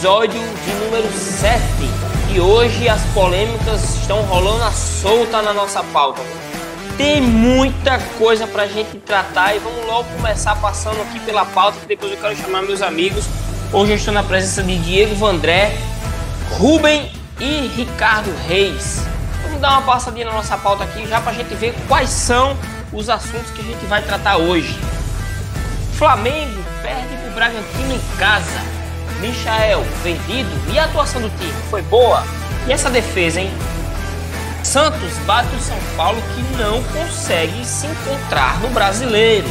episódio de número 7. E hoje as polêmicas estão rolando a solta na nossa pauta. Tem muita coisa pra gente tratar e vamos logo começar passando aqui pela pauta, que depois eu quero chamar meus amigos. Hoje eu estou na presença de Diego Vandré, Rubem e Ricardo Reis. Vamos dar uma passadinha na nossa pauta aqui já pra gente ver quais são os assuntos que a gente vai tratar hoje. Flamengo perde pro Bragantino em casa. Michael vendido e a atuação do time foi boa. E essa defesa, hein? Santos bate o São Paulo que não consegue se encontrar no brasileiro.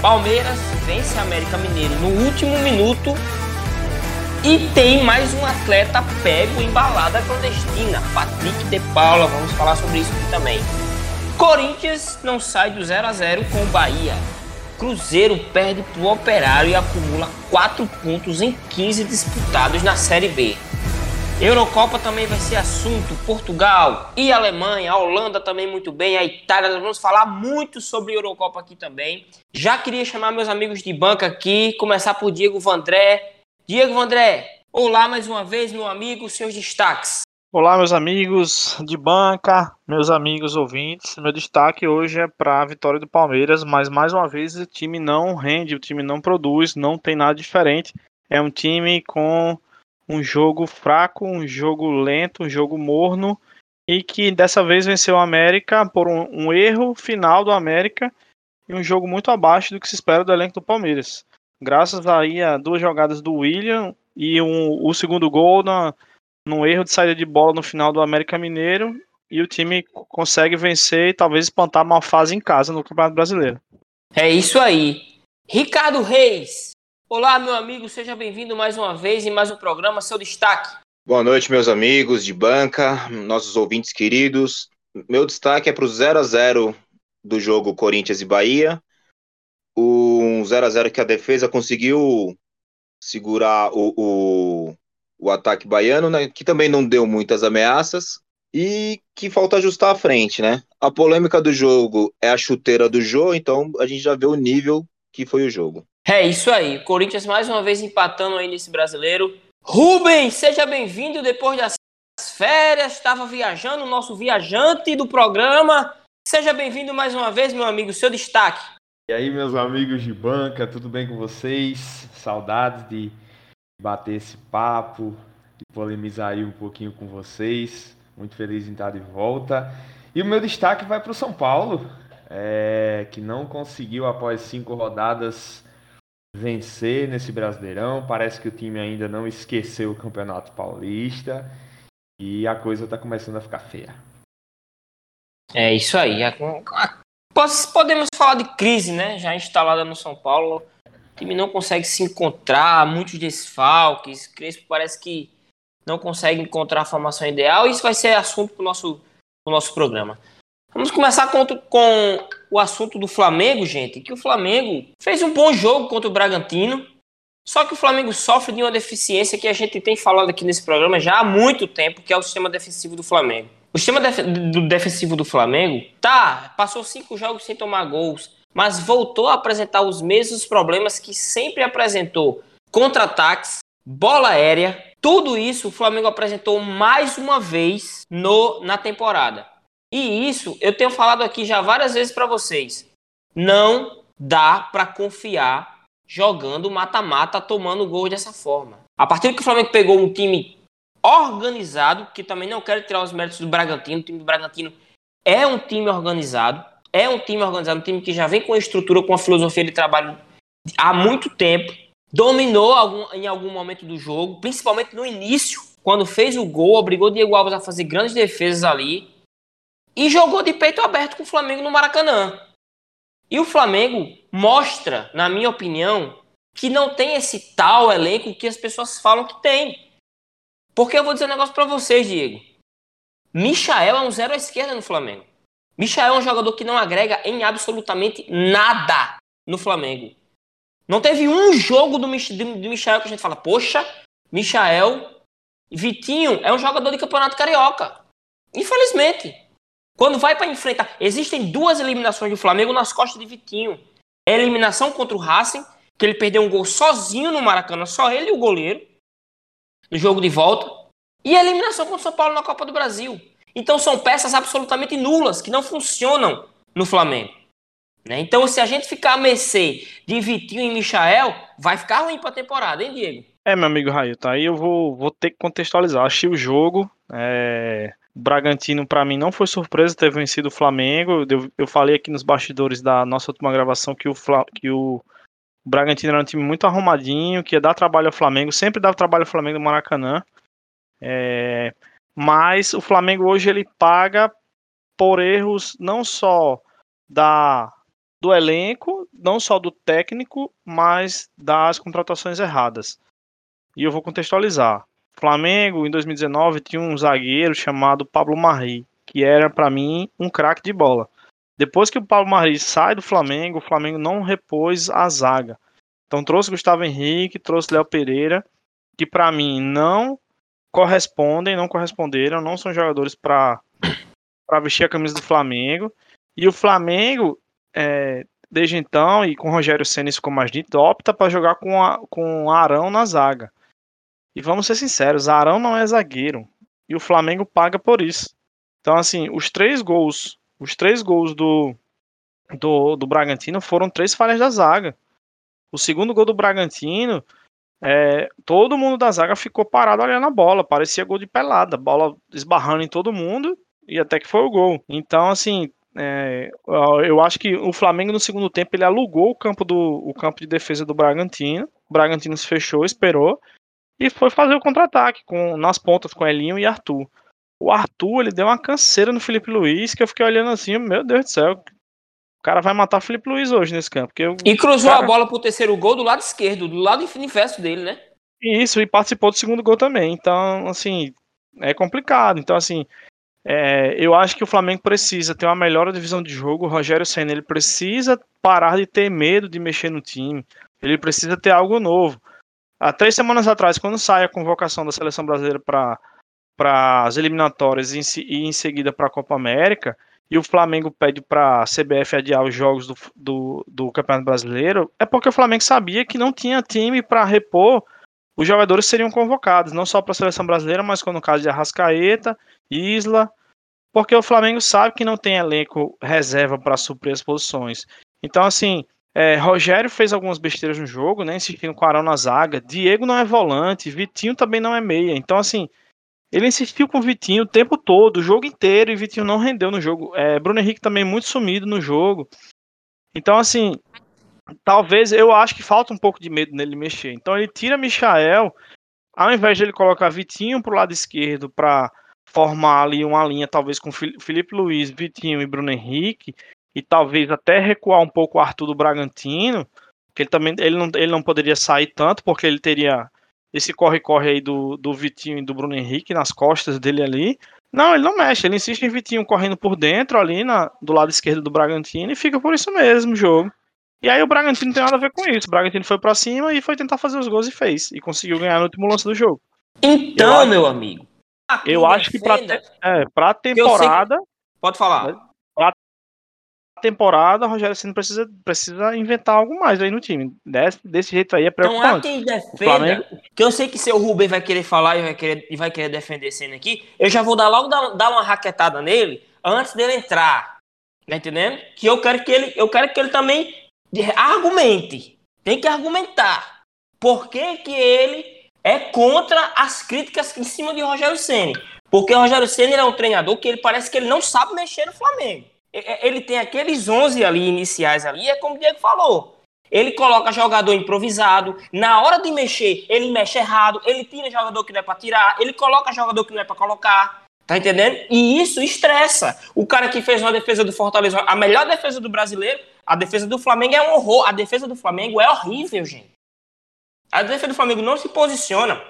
Palmeiras vence a América Mineiro no último minuto e tem mais um atleta pego em balada clandestina, Patrick de Paula. Vamos falar sobre isso aqui também. Corinthians não sai do 0 a 0 com o Bahia. Cruzeiro perde para o Operário e acumula 4 pontos em 15 disputados na Série B. Eurocopa também vai ser assunto. Portugal e Alemanha, a Holanda também muito bem, a Itália. Nós vamos falar muito sobre Eurocopa aqui também. Já queria chamar meus amigos de banca aqui, começar por Diego Vandré. Diego Vandré, olá mais uma vez, meu amigo, seus destaques. Olá, meus amigos de banca, meus amigos ouvintes. Meu destaque hoje é para a vitória do Palmeiras, mas mais uma vez o time não rende, o time não produz, não tem nada diferente. É um time com um jogo fraco, um jogo lento, um jogo morno e que dessa vez venceu o América por um, um erro final do América e um jogo muito abaixo do que se espera do elenco do Palmeiras. Graças aí a duas jogadas do William e um, o segundo gol na num erro de saída de bola no final do América Mineiro e o time consegue vencer e talvez espantar uma fase em casa no Campeonato Brasileiro. É isso aí. Ricardo Reis. Olá, meu amigo, seja bem-vindo mais uma vez em mais um programa, seu destaque. Boa noite, meus amigos de banca, nossos ouvintes queridos. Meu destaque é para o 0 a 0 do jogo Corinthians e Bahia. O 0 a 0 que a defesa conseguiu segurar o, o o ataque baiano, né, que também não deu muitas ameaças e que falta ajustar a frente, né? A polêmica do jogo é a chuteira do Jô, então a gente já vê o nível que foi o jogo. É isso aí. Corinthians mais uma vez empatando aí nesse brasileiro. Rubens, seja bem-vindo depois das férias. Estava viajando, o nosso viajante do programa. Seja bem-vindo mais uma vez, meu amigo. Seu destaque. E aí, meus amigos de banca, tudo bem com vocês? Saudades de bater esse papo e polemizar aí um pouquinho com vocês. Muito feliz em estar de volta. E o meu destaque vai para o São Paulo, é, que não conseguiu, após cinco rodadas, vencer nesse Brasileirão. Parece que o time ainda não esqueceu o Campeonato Paulista e a coisa está começando a ficar feia. É isso aí. Podemos falar de crise, né? Já instalada no São Paulo. O time não consegue se encontrar, muitos desfalques. Crespo parece que não consegue encontrar a formação ideal. Isso vai ser assunto para o nosso, pro nosso programa. Vamos começar com, com o assunto do Flamengo, gente. Que o Flamengo fez um bom jogo contra o Bragantino. Só que o Flamengo sofre de uma deficiência que a gente tem falado aqui nesse programa já há muito tempo, que é o sistema defensivo do Flamengo. O sistema def do defensivo do Flamengo, tá, passou cinco jogos sem tomar gols, mas voltou a apresentar os mesmos problemas que sempre apresentou: contra-ataques, bola aérea. Tudo isso o Flamengo apresentou mais uma vez no, na temporada. E isso eu tenho falado aqui já várias vezes para vocês. Não dá para confiar jogando mata-mata, tomando gol dessa forma. A partir que o Flamengo pegou um time organizado, que também não quero tirar os méritos do Bragantino, o time do Bragantino é um time organizado, é um time organizado, um time que já vem com a estrutura, com a filosofia de trabalho há muito tempo. Dominou algum, em algum momento do jogo, principalmente no início, quando fez o gol, obrigou o Diego Alves a fazer grandes defesas ali. E jogou de peito aberto com o Flamengo no Maracanã. E o Flamengo mostra, na minha opinião, que não tem esse tal elenco que as pessoas falam que tem. Porque eu vou dizer um negócio para vocês, Diego. Michael é um zero à esquerda no Flamengo. Michael é um jogador que não agrega em absolutamente nada no Flamengo. Não teve um jogo do, Mich do Michael que a gente fala, poxa, Michael, Vitinho é um jogador de campeonato carioca. Infelizmente. Quando vai para enfrentar. Existem duas eliminações do Flamengo nas costas de Vitinho. É a eliminação contra o Racing, que ele perdeu um gol sozinho no Maracanã, só ele e o goleiro, no jogo de volta. E a eliminação contra o São Paulo na Copa do Brasil. Então são peças absolutamente nulas, que não funcionam no Flamengo. Né? Então, se a gente ficar a mercê de Vitinho e Michael, vai ficar ruim para a temporada, hein, Diego? É, meu amigo Raio, tá aí eu vou, vou ter que contextualizar. Achei o jogo. É... O Bragantino, para mim, não foi surpresa ter vencido o Flamengo. Eu, eu falei aqui nos bastidores da nossa última gravação que o, Fla... que o Bragantino era um time muito arrumadinho, que ia dar trabalho ao Flamengo, sempre dava trabalho ao Flamengo no Maracanã. É... Mas o Flamengo hoje ele paga por erros não só da do elenco, não só do técnico, mas das contratações erradas. E eu vou contextualizar. Flamengo, em 2019, tinha um zagueiro chamado Pablo Marri, que era para mim um craque de bola. Depois que o Pablo Marri sai do Flamengo, o Flamengo não repôs a zaga. Então trouxe Gustavo Henrique, trouxe Léo Pereira, que para mim não correspondem, não corresponderam, não são jogadores para vestir a camisa do Flamengo. E o Flamengo é, desde então, e com o Rogério Senna isso ficou mais dito, opta para jogar com, a, com Arão na zaga. E vamos ser sinceros, Arão não é zagueiro. E o Flamengo paga por isso. Então, assim, os três gols, os três gols do, do, do Bragantino foram três falhas da zaga. O segundo gol do Bragantino, é, todo mundo da zaga ficou parado olhando a bola. Parecia gol de pelada. Bola esbarrando em todo mundo e até que foi o gol. Então, assim, é, eu acho que o Flamengo no segundo tempo ele alugou o campo do o campo de defesa do Bragantino. O Bragantino se fechou, esperou e foi fazer o contra-ataque com nas pontas com Elinho e Arthur. O Arthur ele deu uma canseira no Felipe Luiz que eu fiquei olhando assim, meu Deus do céu, cara vai matar Felipe Luiz hoje nesse campo. Eu, e cruzou cara... a bola pro terceiro gol do lado esquerdo, do lado inverso dele, né? Isso, e participou do segundo gol também. Então, assim, é complicado. Então, assim, é, eu acho que o Flamengo precisa ter uma melhor divisão de jogo. O Rogério Senna ele precisa parar de ter medo de mexer no time. Ele precisa ter algo novo. Há três semanas atrás, quando sai a convocação da seleção brasileira para as eliminatórias e em, em seguida para a Copa América, e o Flamengo pede para a CBF adiar os jogos do, do, do, Campeonato Brasileiro, é porque o Flamengo sabia que não tinha time para repor. Os jogadores seriam convocados, não só para a seleção brasileira, mas como no caso de Arrascaeta Isla, porque o Flamengo sabe que não tem elenco reserva para suprir as posições. Então, assim, é, Rogério fez algumas besteiras no jogo, né? Insistindo com Arão na zaga. Diego não é volante, Vitinho também não é meia. Então, assim, ele insistiu com o Vitinho o tempo todo, o jogo inteiro, e Vitinho não rendeu no jogo. É, Bruno Henrique também muito sumido no jogo. Então, assim, talvez eu acho que falta um pouco de medo nele mexer. Então, ele tira Michael, ao invés de ele colocar Vitinho pro lado esquerdo para formar ali uma linha, talvez com Felipe Luiz, Vitinho e Bruno Henrique, e talvez até recuar um pouco o Arthur do Bragantino, que ele também ele não, ele não poderia sair tanto, porque ele teria esse corre-corre aí do, do Vitinho e do Bruno Henrique nas costas dele ali. Não, ele não mexe, ele insiste em Vitinho correndo por dentro ali na, do lado esquerdo do Bragantino e fica por isso mesmo o jogo. E aí o Bragantino não tem nada a ver com isso. O Bragantino foi para cima e foi tentar fazer os gols e fez. E conseguiu ganhar no último lance do jogo. Então, eu meu amigo, eu acho que pra, é, pra temporada. Que... Pode falar. Temporada, o Rogério Ceni precisa, precisa inventar algo mais aí no time. Desse, desse jeito aí é preocupante. Não há quem defenda. Flamengo... Que eu sei que seu Rubem vai querer falar e vai querer, e vai querer defender Ceni aqui. Eu já vou dar logo dar, dar uma raquetada nele antes dele entrar. Tá entendendo? Que eu quero que ele, eu quero que ele também argumente. Tem que argumentar. Por que, que ele é contra as críticas em cima de Rogério Ceni, porque o Rogério Ceni é um treinador que ele parece que ele não sabe mexer no Flamengo. Ele tem aqueles 11 ali iniciais ali, é como o Diego falou. Ele coloca jogador improvisado, na hora de mexer, ele mexe errado, ele tira jogador que não é para tirar, ele coloca jogador que não é para colocar. Tá entendendo? E isso estressa. O cara que fez uma defesa do Fortaleza, a melhor defesa do brasileiro, a defesa do Flamengo é um horror. A defesa do Flamengo é horrível, gente. A defesa do Flamengo não se posiciona.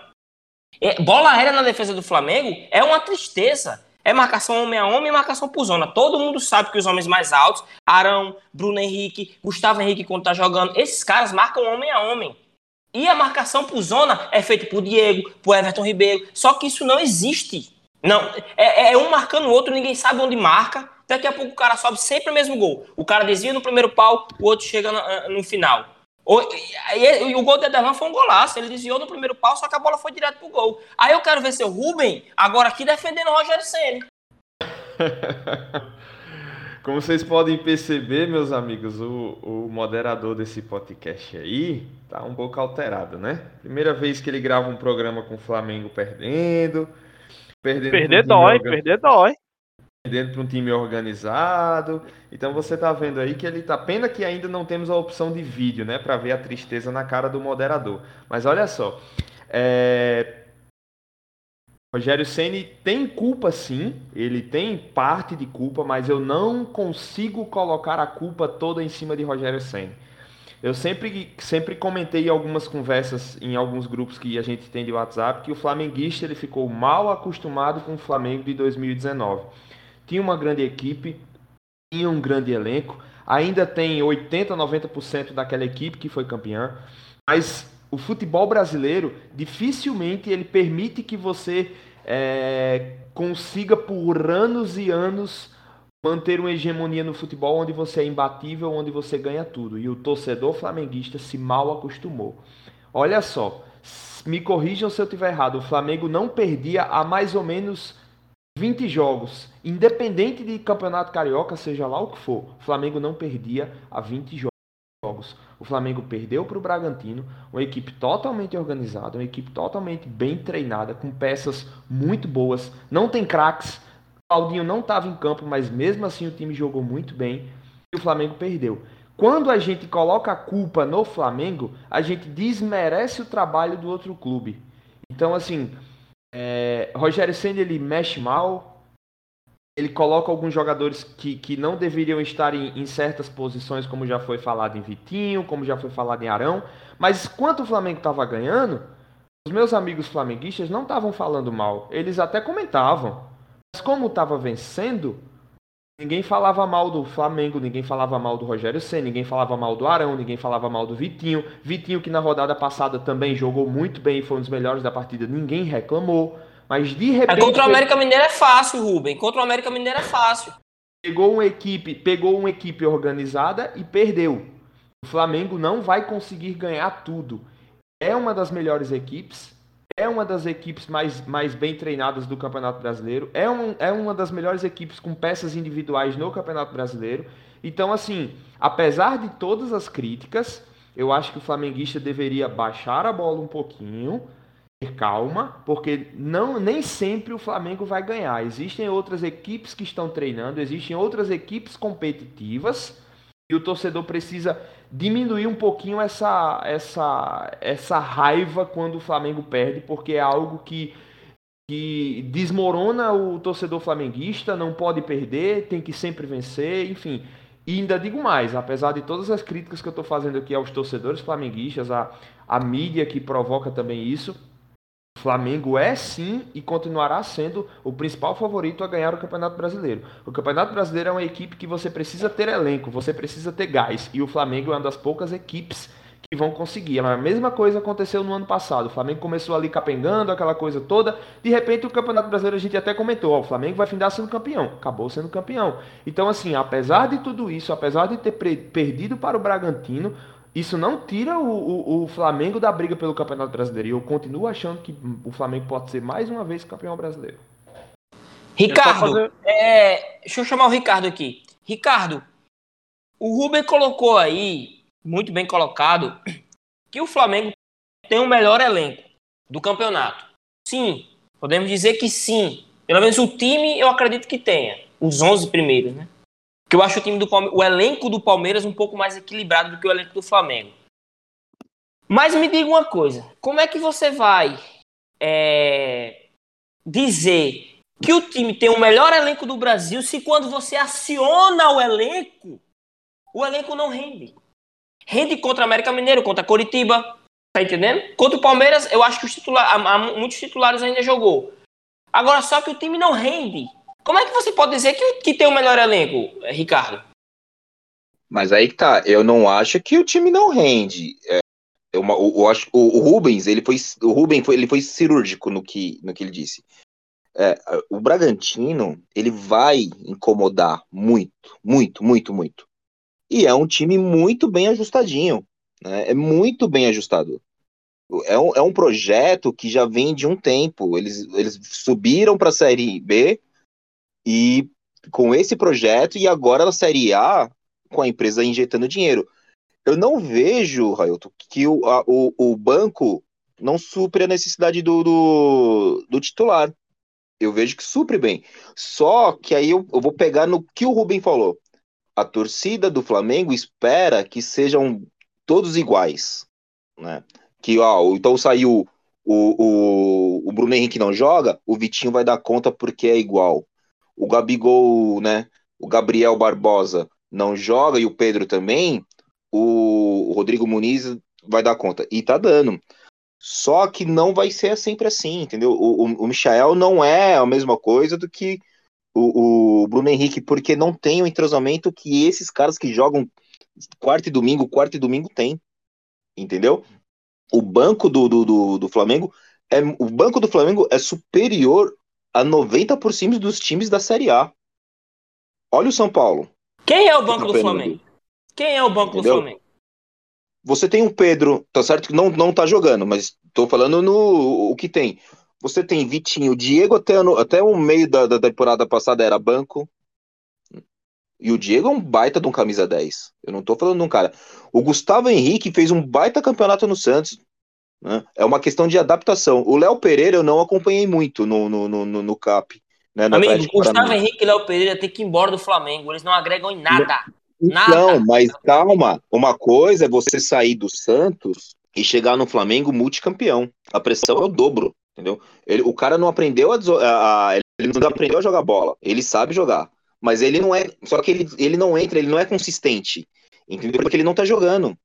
É, bola aérea na defesa do Flamengo é uma tristeza. É marcação homem a homem e marcação por zona. Todo mundo sabe que os homens mais altos, Arão, Bruno Henrique, Gustavo Henrique, quando tá jogando, esses caras marcam homem a homem. E a marcação por zona é feita por Diego, por Everton Ribeiro. Só que isso não existe. Não, é, é um marcando o outro, ninguém sabe onde marca. daqui a pouco o cara sobe sempre o mesmo gol. O cara desvia no primeiro pau, o outro chega no, no final. O, e, o gol do Ederlan foi um golaço. Ele desviou no primeiro pau, só que a bola foi direto pro gol. Aí eu quero ver seu Rubem agora aqui defendendo o Rogério Senna. Como vocês podem perceber, meus amigos, o, o moderador desse podcast aí tá um pouco alterado, né? Primeira vez que ele grava um programa com o Flamengo perdendo. perdendo perder dói, perder dói. Perdendo para um time organizado. Então você tá vendo aí que ele tá. Pena que ainda não temos a opção de vídeo, né? Para ver a tristeza na cara do moderador. Mas olha só. É... Rogério Ceni tem culpa sim, ele tem parte de culpa, mas eu não consigo colocar a culpa toda em cima de Rogério Ceni. Eu sempre, sempre comentei em algumas conversas em alguns grupos que a gente tem de WhatsApp que o flamenguista ele ficou mal acostumado com o Flamengo de 2019. Tinha uma grande equipe, tinha um grande elenco, ainda tem 80, 90% daquela equipe que foi campeã, mas o futebol brasileiro dificilmente ele permite que você é, consiga por anos e anos manter uma hegemonia no futebol onde você é imbatível, onde você ganha tudo. E o torcedor flamenguista se mal acostumou. Olha só, me corrijam se eu estiver errado, o Flamengo não perdia há mais ou menos 20 jogos, independente de campeonato carioca, seja lá o que for, o Flamengo não perdia há 20 jogos jogos. O Flamengo perdeu para o Bragantino, uma equipe totalmente organizada, uma equipe totalmente bem treinada, com peças muito boas. Não tem craques. Claudinho não estava em campo, mas mesmo assim o time jogou muito bem e o Flamengo perdeu. Quando a gente coloca a culpa no Flamengo, a gente desmerece o trabalho do outro clube. Então, assim, é, Rogério Senna ele mexe mal, ele coloca alguns jogadores que, que não deveriam estar em, em, certas posições, como já foi falado em Vitinho, como já foi falado em Arão. Mas quanto o Flamengo estava ganhando, os meus amigos flamenguistas não estavam falando mal. Eles até comentavam. Mas como estava vencendo, ninguém falava mal do Flamengo, ninguém falava mal do Rogério Senna, ninguém falava mal do Arão, ninguém falava mal do Vitinho. Vitinho, que na rodada passada também jogou muito bem e foi um dos melhores da partida, ninguém reclamou. Mas de repente. contra o América Mineiro é fácil, Rubem. Contra o América Mineiro é fácil. Pegou uma equipe, pegou uma equipe organizada e perdeu. O Flamengo não vai conseguir ganhar tudo. É uma das melhores equipes, é uma das equipes mais, mais bem treinadas do Campeonato Brasileiro, é, um, é uma das melhores equipes com peças individuais no Campeonato Brasileiro. Então, assim, apesar de todas as críticas, eu acho que o flamenguista deveria baixar a bola um pouquinho, calma, porque não nem sempre o Flamengo vai ganhar. Existem outras equipes que estão treinando, existem outras equipes competitivas e o torcedor precisa diminuir um pouquinho essa essa essa raiva quando o Flamengo perde, porque é algo que que desmorona o torcedor flamenguista, não pode perder, tem que sempre vencer, enfim. E ainda digo mais, apesar de todas as críticas que eu estou fazendo aqui aos torcedores flamenguistas, a, a mídia que provoca também isso, Flamengo é sim e continuará sendo o principal favorito a ganhar o Campeonato Brasileiro. O Campeonato Brasileiro é uma equipe que você precisa ter elenco, você precisa ter gás. E o Flamengo é uma das poucas equipes que vão conseguir. A mesma coisa aconteceu no ano passado. O Flamengo começou ali capengando, aquela coisa toda. De repente, o Campeonato Brasileiro a gente até comentou: ó, o Flamengo vai findar sendo campeão. Acabou sendo campeão. Então, assim, apesar de tudo isso, apesar de ter perdido para o Bragantino, isso não tira o, o, o, Flamengo da briga pelo Campeonato Brasileiro. E eu continuo achando que o Flamengo pode ser mais uma vez campeão brasileiro. Ricardo, fazer... é, deixa eu chamar o Ricardo aqui. Ricardo, o Rubem colocou aí, muito bem colocado, que o Flamengo tem o melhor elenco do campeonato. Sim, podemos dizer que sim. Pelo menos o time eu acredito que tenha. Os 11 primeiros, né? Eu acho o time do o elenco do Palmeiras um pouco mais equilibrado do que o elenco do Flamengo. Mas me diga uma coisa, como é que você vai é, dizer que o time tem o melhor elenco do Brasil se quando você aciona o elenco, o elenco não rende? Rende contra América Mineiro, contra Coritiba, tá entendendo? Contra o Palmeiras, eu acho que os titulares, muitos titulares ainda jogou. Agora só que o time não rende. Como é que você pode dizer que, que tem o melhor elenco, Ricardo? Mas aí que tá, eu não acho que o time não rende. É, eu, eu acho, o, o, Rubens, ele foi, o Rubens foi, ele foi cirúrgico no que, no que ele disse. É, o Bragantino, ele vai incomodar muito, muito, muito, muito. E é um time muito bem ajustadinho. Né? É muito bem ajustado. É um, é um projeto que já vem de um tempo. Eles, eles subiram para a Série B e com esse projeto, e agora na Série A, com a empresa injetando dinheiro. Eu não vejo, Railton, que o, a, o, o banco não supre a necessidade do, do, do, titular. Eu vejo que supre bem. Só que aí eu, eu vou pegar no que o Rubem falou. A torcida do Flamengo espera que sejam todos iguais. Né? Que, ó, então saiu o, o, o Bruno Henrique não joga, o Vitinho vai dar conta porque é igual. O Gabigol, né? O Gabriel Barbosa não joga e o Pedro também, o Rodrigo Muniz vai dar conta. E tá dando. Só que não vai ser sempre assim, entendeu? O, o, o Michael não é a mesma coisa do que o, o, Bruno Henrique, porque não tem o entrosamento que esses caras que jogam quarto e domingo, quarto e domingo tem. Entendeu? O banco do, do, do, do Flamengo é o banco do Flamengo é superior a 90% dos times da Série A. Olha o São Paulo. Quem é o banco do Flamengo? Quem é o banco Entendeu? do Flamengo? Você tem o Pedro, tá certo que não, não tá jogando, mas tô falando no o que tem. Você tem Vitinho, Diego até, no, até o meio da, da temporada passada era banco. E o Diego é um baita de um camisa 10. Eu não tô falando de um cara. O Gustavo Henrique fez um baita campeonato no Santos. Né? É uma questão de adaptação. O Léo Pereira eu não acompanhei muito no, no, no, no CAP. Né, Amigo, Gustavo Henrique e Léo Pereira tem que ir embora do Flamengo. Eles não agregam em nada. Não, mas calma. Uma coisa é você sair do Santos e chegar no Flamengo multicampeão. A pressão é o dobro, entendeu? Ele, o cara não aprendeu a, a, a, ele não aprendeu a jogar bola. Ele sabe jogar, mas ele não é. Só que ele, ele não entra, ele não é consistente, entendeu? Porque ele não tá jogando.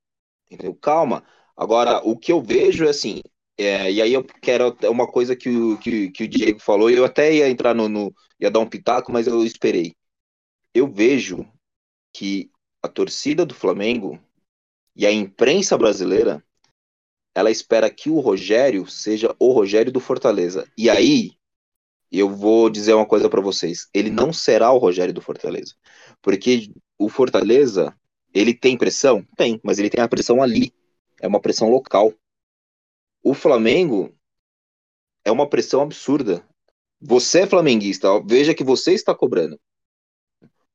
Entendeu? Calma. Agora, o que eu vejo é assim. É, e aí eu quero uma coisa que o, que, que o Diego falou. Eu até ia entrar no, no ia dar um pitaco, mas eu esperei. Eu vejo que a torcida do Flamengo e a imprensa brasileira ela espera que o Rogério seja o Rogério do Fortaleza. E aí eu vou dizer uma coisa para vocês, ele não será o Rogério do Fortaleza, porque o Fortaleza ele tem pressão, tem, mas ele tem a pressão ali, é uma pressão local. O Flamengo é uma pressão absurda. Você é flamenguista, veja que você está cobrando.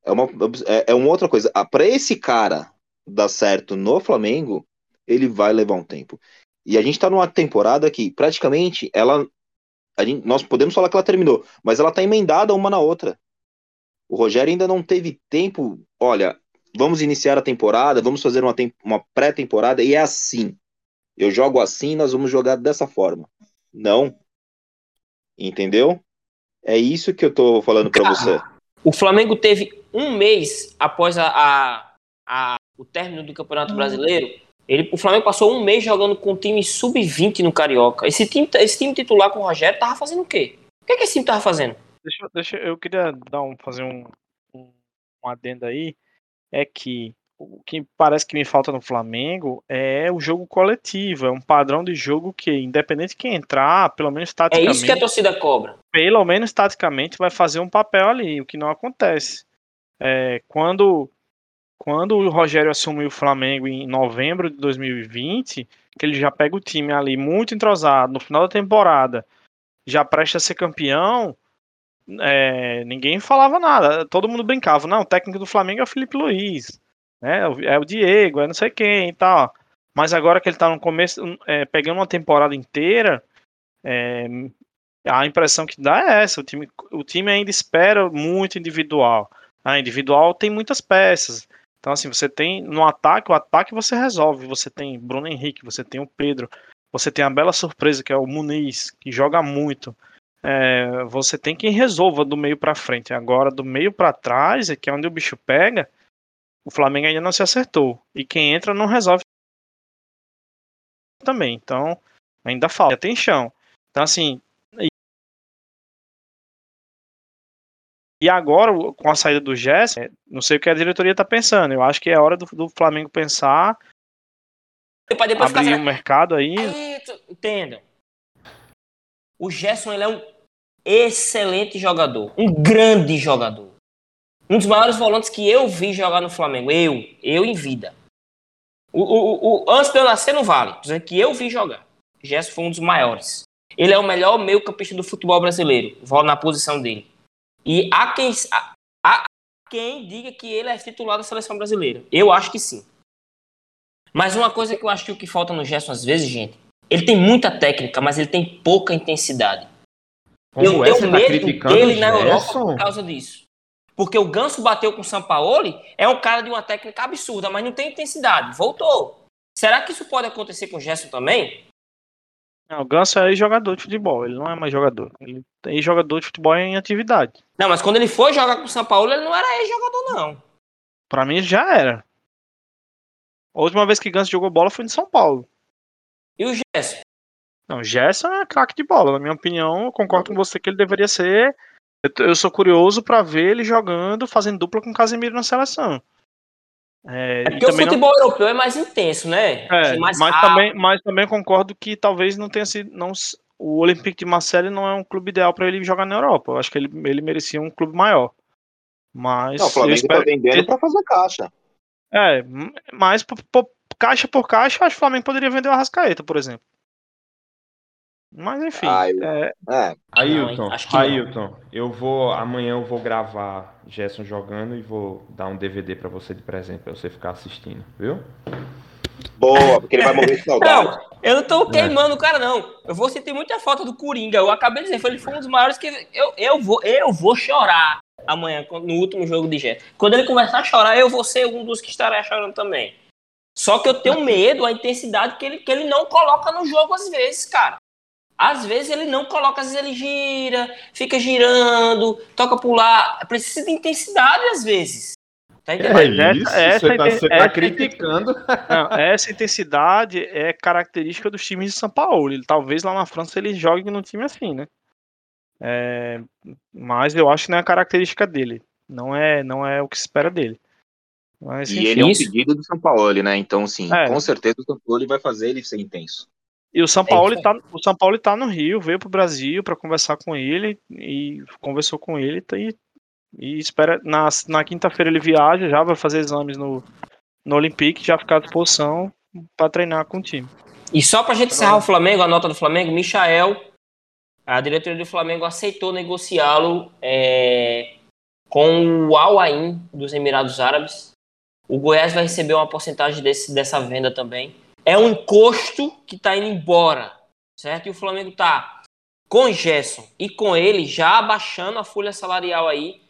É uma, é, é uma outra coisa. Ah, Para esse cara dar certo no Flamengo, ele vai levar um tempo. E a gente tá numa temporada que praticamente ela. Gente, nós podemos falar que ela terminou, mas ela tá emendada uma na outra. O Rogério ainda não teve tempo. Olha, vamos iniciar a temporada, vamos fazer uma, uma pré-temporada e é assim. Eu jogo assim, nós vamos jogar dessa forma. Não. Entendeu? É isso que eu tô falando para você. O Flamengo teve um mês após a, a, a, o término do Campeonato hum. Brasileiro. Ele, o Flamengo passou um mês jogando com um time sub-20 no Carioca. Esse time, esse time titular com o Rogério tava fazendo o quê? O que, é que esse time tava fazendo? Deixa, deixa, eu queria dar um, fazer um, um, um adendo aí. É que o que parece que me falta no Flamengo é o jogo coletivo, é um padrão de jogo que, independente de quem entrar, pelo menos taticamente. É isso que a torcida cobra. Pelo menos taticamente vai fazer um papel ali, o que não acontece. É, quando, quando o Rogério assumiu o Flamengo em novembro de 2020, que ele já pega o time ali muito entrosado no final da temporada, já presta a ser campeão, é, ninguém falava nada, todo mundo brincava, não, o técnico do Flamengo é o Felipe Luiz né? É o Diego, é não sei quem e tal. Mas agora que ele tá no começo, é, pegando uma temporada inteira, é, a impressão que dá é essa. O time, o time ainda espera muito individual. A individual tem muitas peças. Então, assim, você tem no ataque, o ataque você resolve. Você tem Bruno Henrique, você tem o Pedro, você tem a bela surpresa que é o Muniz, que joga muito. É, você tem quem resolva do meio para frente. Agora, do meio para trás, é que é onde o bicho pega o Flamengo ainda não se acertou. E quem entra não resolve também. Então, ainda falta. Tem chão. Então, assim. E agora, com a saída do Jess, não sei o que a diretoria está pensando. Eu acho que é hora do, do Flamengo pensar. Depois, depois abrir o um mercado aí. aí entendam. O Gerson ele é um excelente jogador, um grande jogador. Um dos maiores volantes que eu vi jogar no Flamengo. Eu, eu em vida. O, o, o, antes de eu nascer no Vale, que eu vi jogar. Gerson foi um dos maiores. Ele é o melhor meio-campista do futebol brasileiro. Vou na posição dele. E há quem, há, há quem diga que ele é titular da seleção brasileira. Eu acho que sim. Mas uma coisa que eu acho que o que falta no Gerson às vezes, gente, ele tem muita técnica, mas ele tem pouca intensidade. Como eu tenho tá medo tá dele na Europa por causa disso. Porque o Ganso bateu com o Sampaoli, é um cara de uma técnica absurda, mas não tem intensidade. Voltou. Será que isso pode acontecer com o Gerson também? Não, o Ganso é jogador de futebol, ele não é mais jogador. Ele é jogador de futebol em atividade. Não, mas quando ele foi jogar com o Sampaoli, ele não era ex-jogador, não. Pra mim já era. A última vez que Ganso jogou bola foi em São Paulo. E o Gerson? Não, Gerson é craque de bola. Na minha opinião, eu concordo com você que ele deveria ser eu, sou curioso para ver ele jogando, fazendo dupla com o Casemiro na seleção. É, é porque o futebol não... europeu é mais intenso, né? É, mais mas, também, mas também concordo que talvez não tenha sido. Não, o Olympique de Marseille não é um clube ideal para ele jogar na Europa. Eu acho que ele, ele merecia um clube maior. Mas. Não, o Flamengo está vendendo ele... para fazer caixa. É, mas por, por, caixa por caixa, acho que o Flamengo poderia vender o Arrascaeta, por exemplo. Mas enfim. Ah, é... é. Ailton, Ailton, eu vou. Amanhã eu vou gravar Gerson jogando e vou dar um DVD para você de presente para você ficar assistindo, viu? Boa, porque ele vai morrer de saudade. Não, eu não tô queimando o cara, não. Eu vou sentir muita falta do Coringa. Eu acabei de dizer, ele foi um dos maiores que. Eu, eu, vou, eu vou chorar amanhã, no último jogo de Gerson. Quando ele começar a chorar, eu vou ser um dos que estará chorando também. Só que eu tenho medo, a intensidade que ele, que ele não coloca no jogo às vezes, cara. Às vezes ele não coloca, às vezes ele gira, fica girando, toca pular. Precisa de intensidade às vezes. Tá é isso, essa, você está tá, tá criticando. Não, essa intensidade é característica dos times de São Paulo. Ele, talvez lá na França ele jogue num time assim, né? É, mas eu acho que não é a característica dele. Não é, não é o que se espera dele. Mas, e ele é um pedido do São Paulo, né? Então, sim, é. com certeza o São Paulo vai fazer ele ser intenso. E o São Paulo está o São Paulo tá no Rio, veio para o Brasil para conversar com ele e conversou com ele tá e, e espera na, na quinta-feira ele viaja, já vai fazer exames no no Olympique, já ficar à disposição para treinar com o time. E só para a gente encerrar o Flamengo, a nota do Flamengo, Michael, a diretoria do Flamengo aceitou negociá-lo é, com o Al Ain dos Emirados Árabes. O Goiás vai receber uma porcentagem desse, dessa venda também é um encosto que está indo embora, certo? E o Flamengo está com Gerson e com ele já abaixando a folha salarial aí.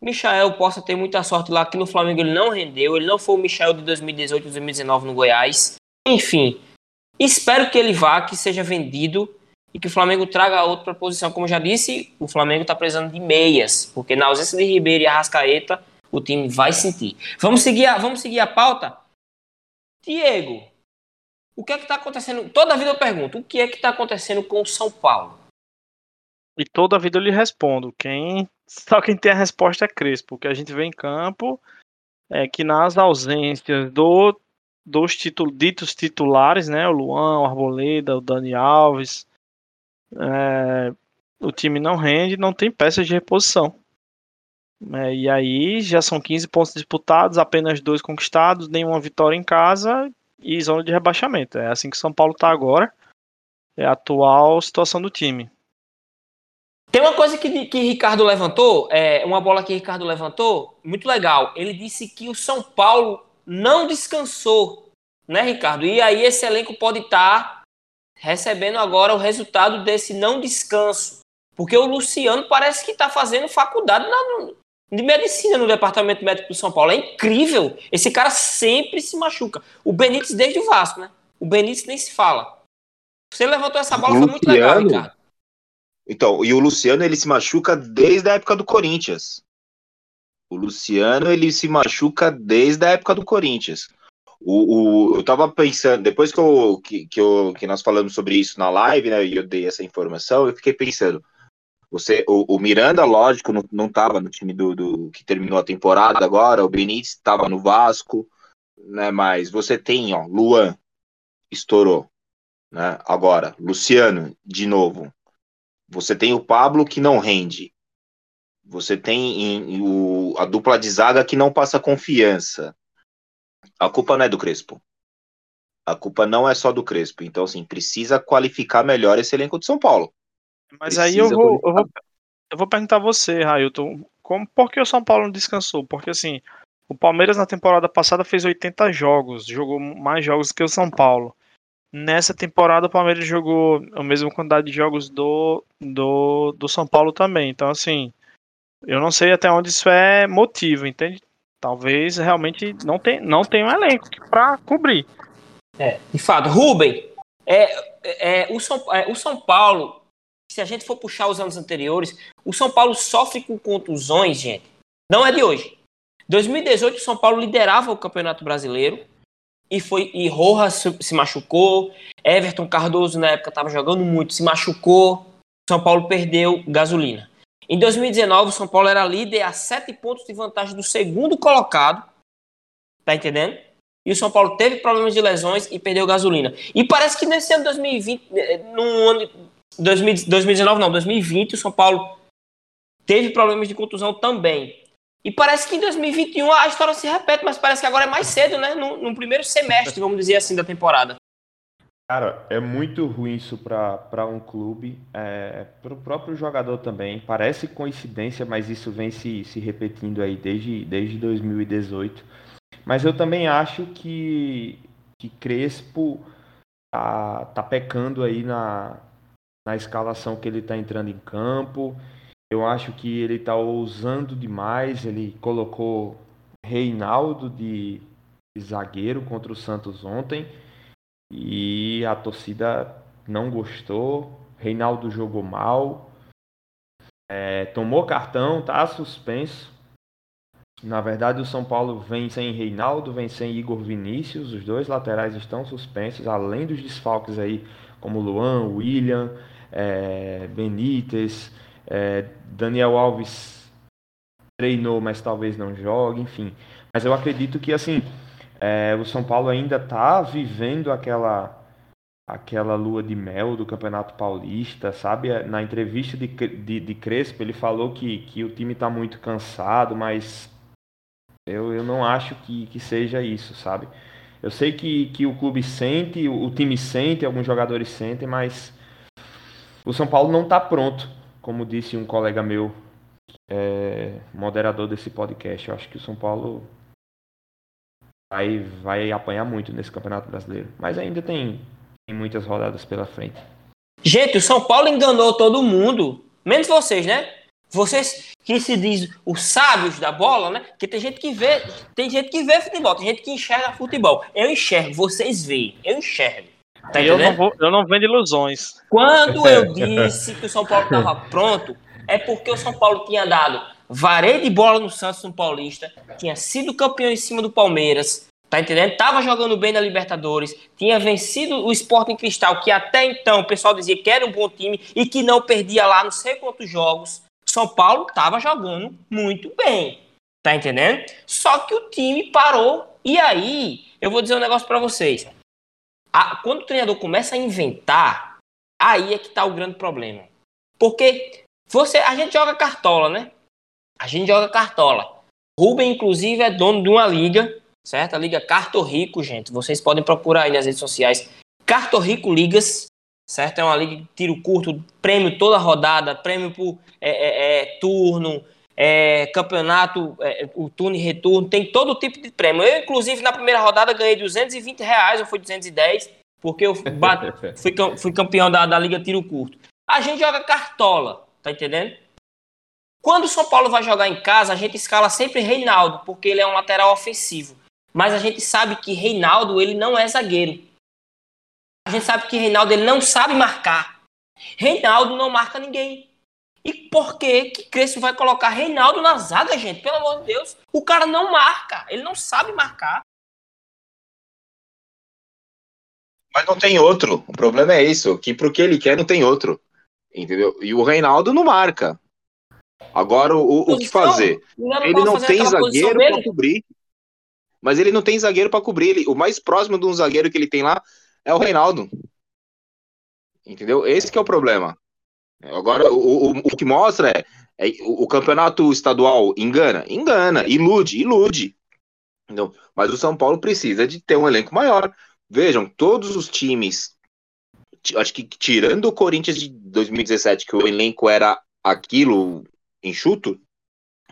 Michael possa ter muita sorte lá que no Flamengo ele não rendeu, ele não foi o Michael de 2018 2019 no Goiás. Enfim, espero que ele vá, que seja vendido e que o Flamengo traga outro para posição. Como já disse, o Flamengo está precisando de meias, porque na ausência de Ribeiro e Arrascaeta, o time vai sentir. Vamos seguir a, vamos seguir a pauta? Diego, o que é que está acontecendo? Toda a vida eu pergunto, o que é que está acontecendo com o São Paulo? E toda a vida eu lhe respondo. Quem só quem tem a resposta é Crespo. Que a gente vê em campo é que nas ausências do, dos titul, ditos titulares, né, o Luan, o Arboleda, o Dani Alves, é, o time não rende, não tem peças de reposição. É, e aí já são 15 pontos disputados, apenas dois conquistados, nenhuma vitória em casa e zona de rebaixamento. É assim que São Paulo está agora. É a atual situação do time. Tem uma coisa que, que Ricardo levantou, é, uma bola que Ricardo levantou, muito legal. Ele disse que o São Paulo não descansou, né, Ricardo? E aí esse elenco pode estar tá recebendo agora o resultado desse não descanso. Porque o Luciano parece que está fazendo faculdade na, de medicina no departamento médico do São Paulo. É incrível. Esse cara sempre se machuca. O Benítez desde o Vasco, né? O Benítez nem se fala. Você levantou essa bola, foi muito legal, Ricardo. Então, e o Luciano, ele se machuca desde a época do Corinthians. O Luciano, ele se machuca desde a época do Corinthians. O, o, eu tava pensando, depois que, eu, que, que, eu, que nós falamos sobre isso na live, né, e eu dei essa informação, eu fiquei pensando, você, o, o Miranda, lógico, não, não tava no time do, do que terminou a temporada agora, o Benítez estava no Vasco, né? Mas você tem, ó, Luan estourou, né? Agora, Luciano, de novo. Você tem o Pablo que não rende. Você tem em, em, o, a dupla de zaga que não passa confiança. A culpa não é do Crespo. A culpa não é só do Crespo. Então, assim, precisa qualificar melhor esse elenco de São Paulo. Mas aí eu vou, eu vou, eu vou perguntar a você, Railton, como, por que o São Paulo não descansou? Porque assim, o Palmeiras na temporada passada fez 80 jogos, jogou mais jogos que o São Paulo. Nessa temporada o Palmeiras jogou a mesma quantidade de jogos do, do, do São Paulo também. Então, assim, eu não sei até onde isso é motivo, entende? Talvez realmente não tem, não tem um elenco para cobrir. É, de fato. Rubem, é, é, o, São, é, o São Paulo, se a gente for puxar os anos anteriores, o São Paulo sofre com contusões, gente. Não é de hoje. 2018, o São Paulo liderava o Campeonato Brasileiro e foi e Rojas se machucou, Everton Cardoso na época estava jogando muito, se machucou, São Paulo perdeu gasolina. Em 2019, o São Paulo era líder a sete pontos de vantagem do segundo colocado, tá entendendo? E o São Paulo teve problemas de lesões e perdeu gasolina. E parece que nesse ano 2020, eh, no ano 2019 não, 2020, o São Paulo teve problemas de contusão também. E parece que em 2021 a história se repete, mas parece que agora é mais cedo, né? No, no primeiro semestre, vamos dizer assim, da temporada. Cara, é muito ruim isso para um clube, é, para o próprio jogador também. Parece coincidência, mas isso vem se, se repetindo aí desde, desde 2018. Mas eu também acho que, que Crespo tá, tá pecando aí na, na escalação que ele está entrando em campo. Eu acho que ele está ousando demais. Ele colocou Reinaldo de, zagueiro contra o Santos ontem e a torcida não gostou. Reinaldo jogou mal, é, tomou cartão, tá suspenso. Na verdade, o São Paulo vem sem Reinaldo, vem sem Igor Vinícius, os dois laterais estão suspensos, além dos desfalques aí, como Luan, William, é, Benítez, é, Daniel Alves treinou, mas talvez não jogue, enfim. Mas eu acredito que assim é, o São Paulo ainda está vivendo aquela aquela lua de mel do Campeonato Paulista, sabe? Na entrevista de, de, de Crespo, ele falou que, que o time está muito cansado, mas eu, eu não acho que, que seja isso, sabe? Eu sei que, que o clube sente, o time sente, alguns jogadores sentem, mas o São Paulo não está pronto, como disse um colega meu, é, moderador desse podcast. Eu acho que o São Paulo vai, vai apanhar muito nesse Campeonato Brasileiro. Mas ainda tem, tem muitas rodadas pela frente. Gente, o São Paulo enganou todo mundo, menos vocês, né? Vocês que se diz os sábios da bola, né? Porque tem gente que vê, tem gente que vê futebol, tem gente que enxerga futebol. Eu enxergo, vocês veem, eu enxergo. Tá eu, não vou, eu não vendo ilusões. Quando eu disse que o São Paulo estava pronto, é porque o São Paulo tinha dado vareio de bola no Santos no Paulista, tinha sido campeão em cima do Palmeiras, tá entendendo? Tava jogando bem na Libertadores, tinha vencido o Sporting Cristal, que até então o pessoal dizia que era um bom time e que não perdia lá não sei quantos jogos. São Paulo estava jogando muito bem, tá entendendo? Só que o time parou. E aí, eu vou dizer um negócio para vocês. A, quando o treinador começa a inventar, aí é que tá o grande problema. Porque você, a gente joga cartola, né? A gente joga cartola. Rubem, inclusive, é dono de uma liga, certo? A liga Carto Rico, gente. Vocês podem procurar aí nas redes sociais. Carto Rico Ligas, certo? É uma liga de tiro curto, prêmio toda rodada, prêmio por é, é, é, turno, é, campeonato, é, o turno e retorno, tem todo tipo de prêmio. Eu, inclusive, na primeira rodada ganhei 220 reais, ou foi 210, porque eu bate, fui, fui campeão da, da liga tiro curto. A gente joga cartola, tá entendendo? Quando o São Paulo vai jogar em casa, a gente escala sempre Reinaldo, porque ele é um lateral ofensivo. Mas a gente sabe que Reinaldo, ele não é zagueiro. A gente sabe que Reinaldo ele não sabe marcar. Reinaldo não marca ninguém. E por que que Crespo vai colocar Reinaldo na zaga, gente? Pelo amor de Deus. O cara não marca. Ele não sabe marcar. Mas não tem outro. O problema é isso. Que pro que ele quer não tem outro. Entendeu? E o Reinaldo não marca. Agora, o, o que fazer? Ele não tem zagueiro para cobrir. Mas ele não tem zagueiro para cobrir. Ele, o mais próximo de um zagueiro que ele tem lá é o Reinaldo. Entendeu? Esse que é o problema. Agora, o, o, o que mostra é, é o, campeonato estadual engana? Engana, ilude, ilude. Não, mas o São Paulo precisa de ter um elenco maior. Vejam, todos os times, acho que tirando o Corinthians de 2017, que o elenco era aquilo enxuto,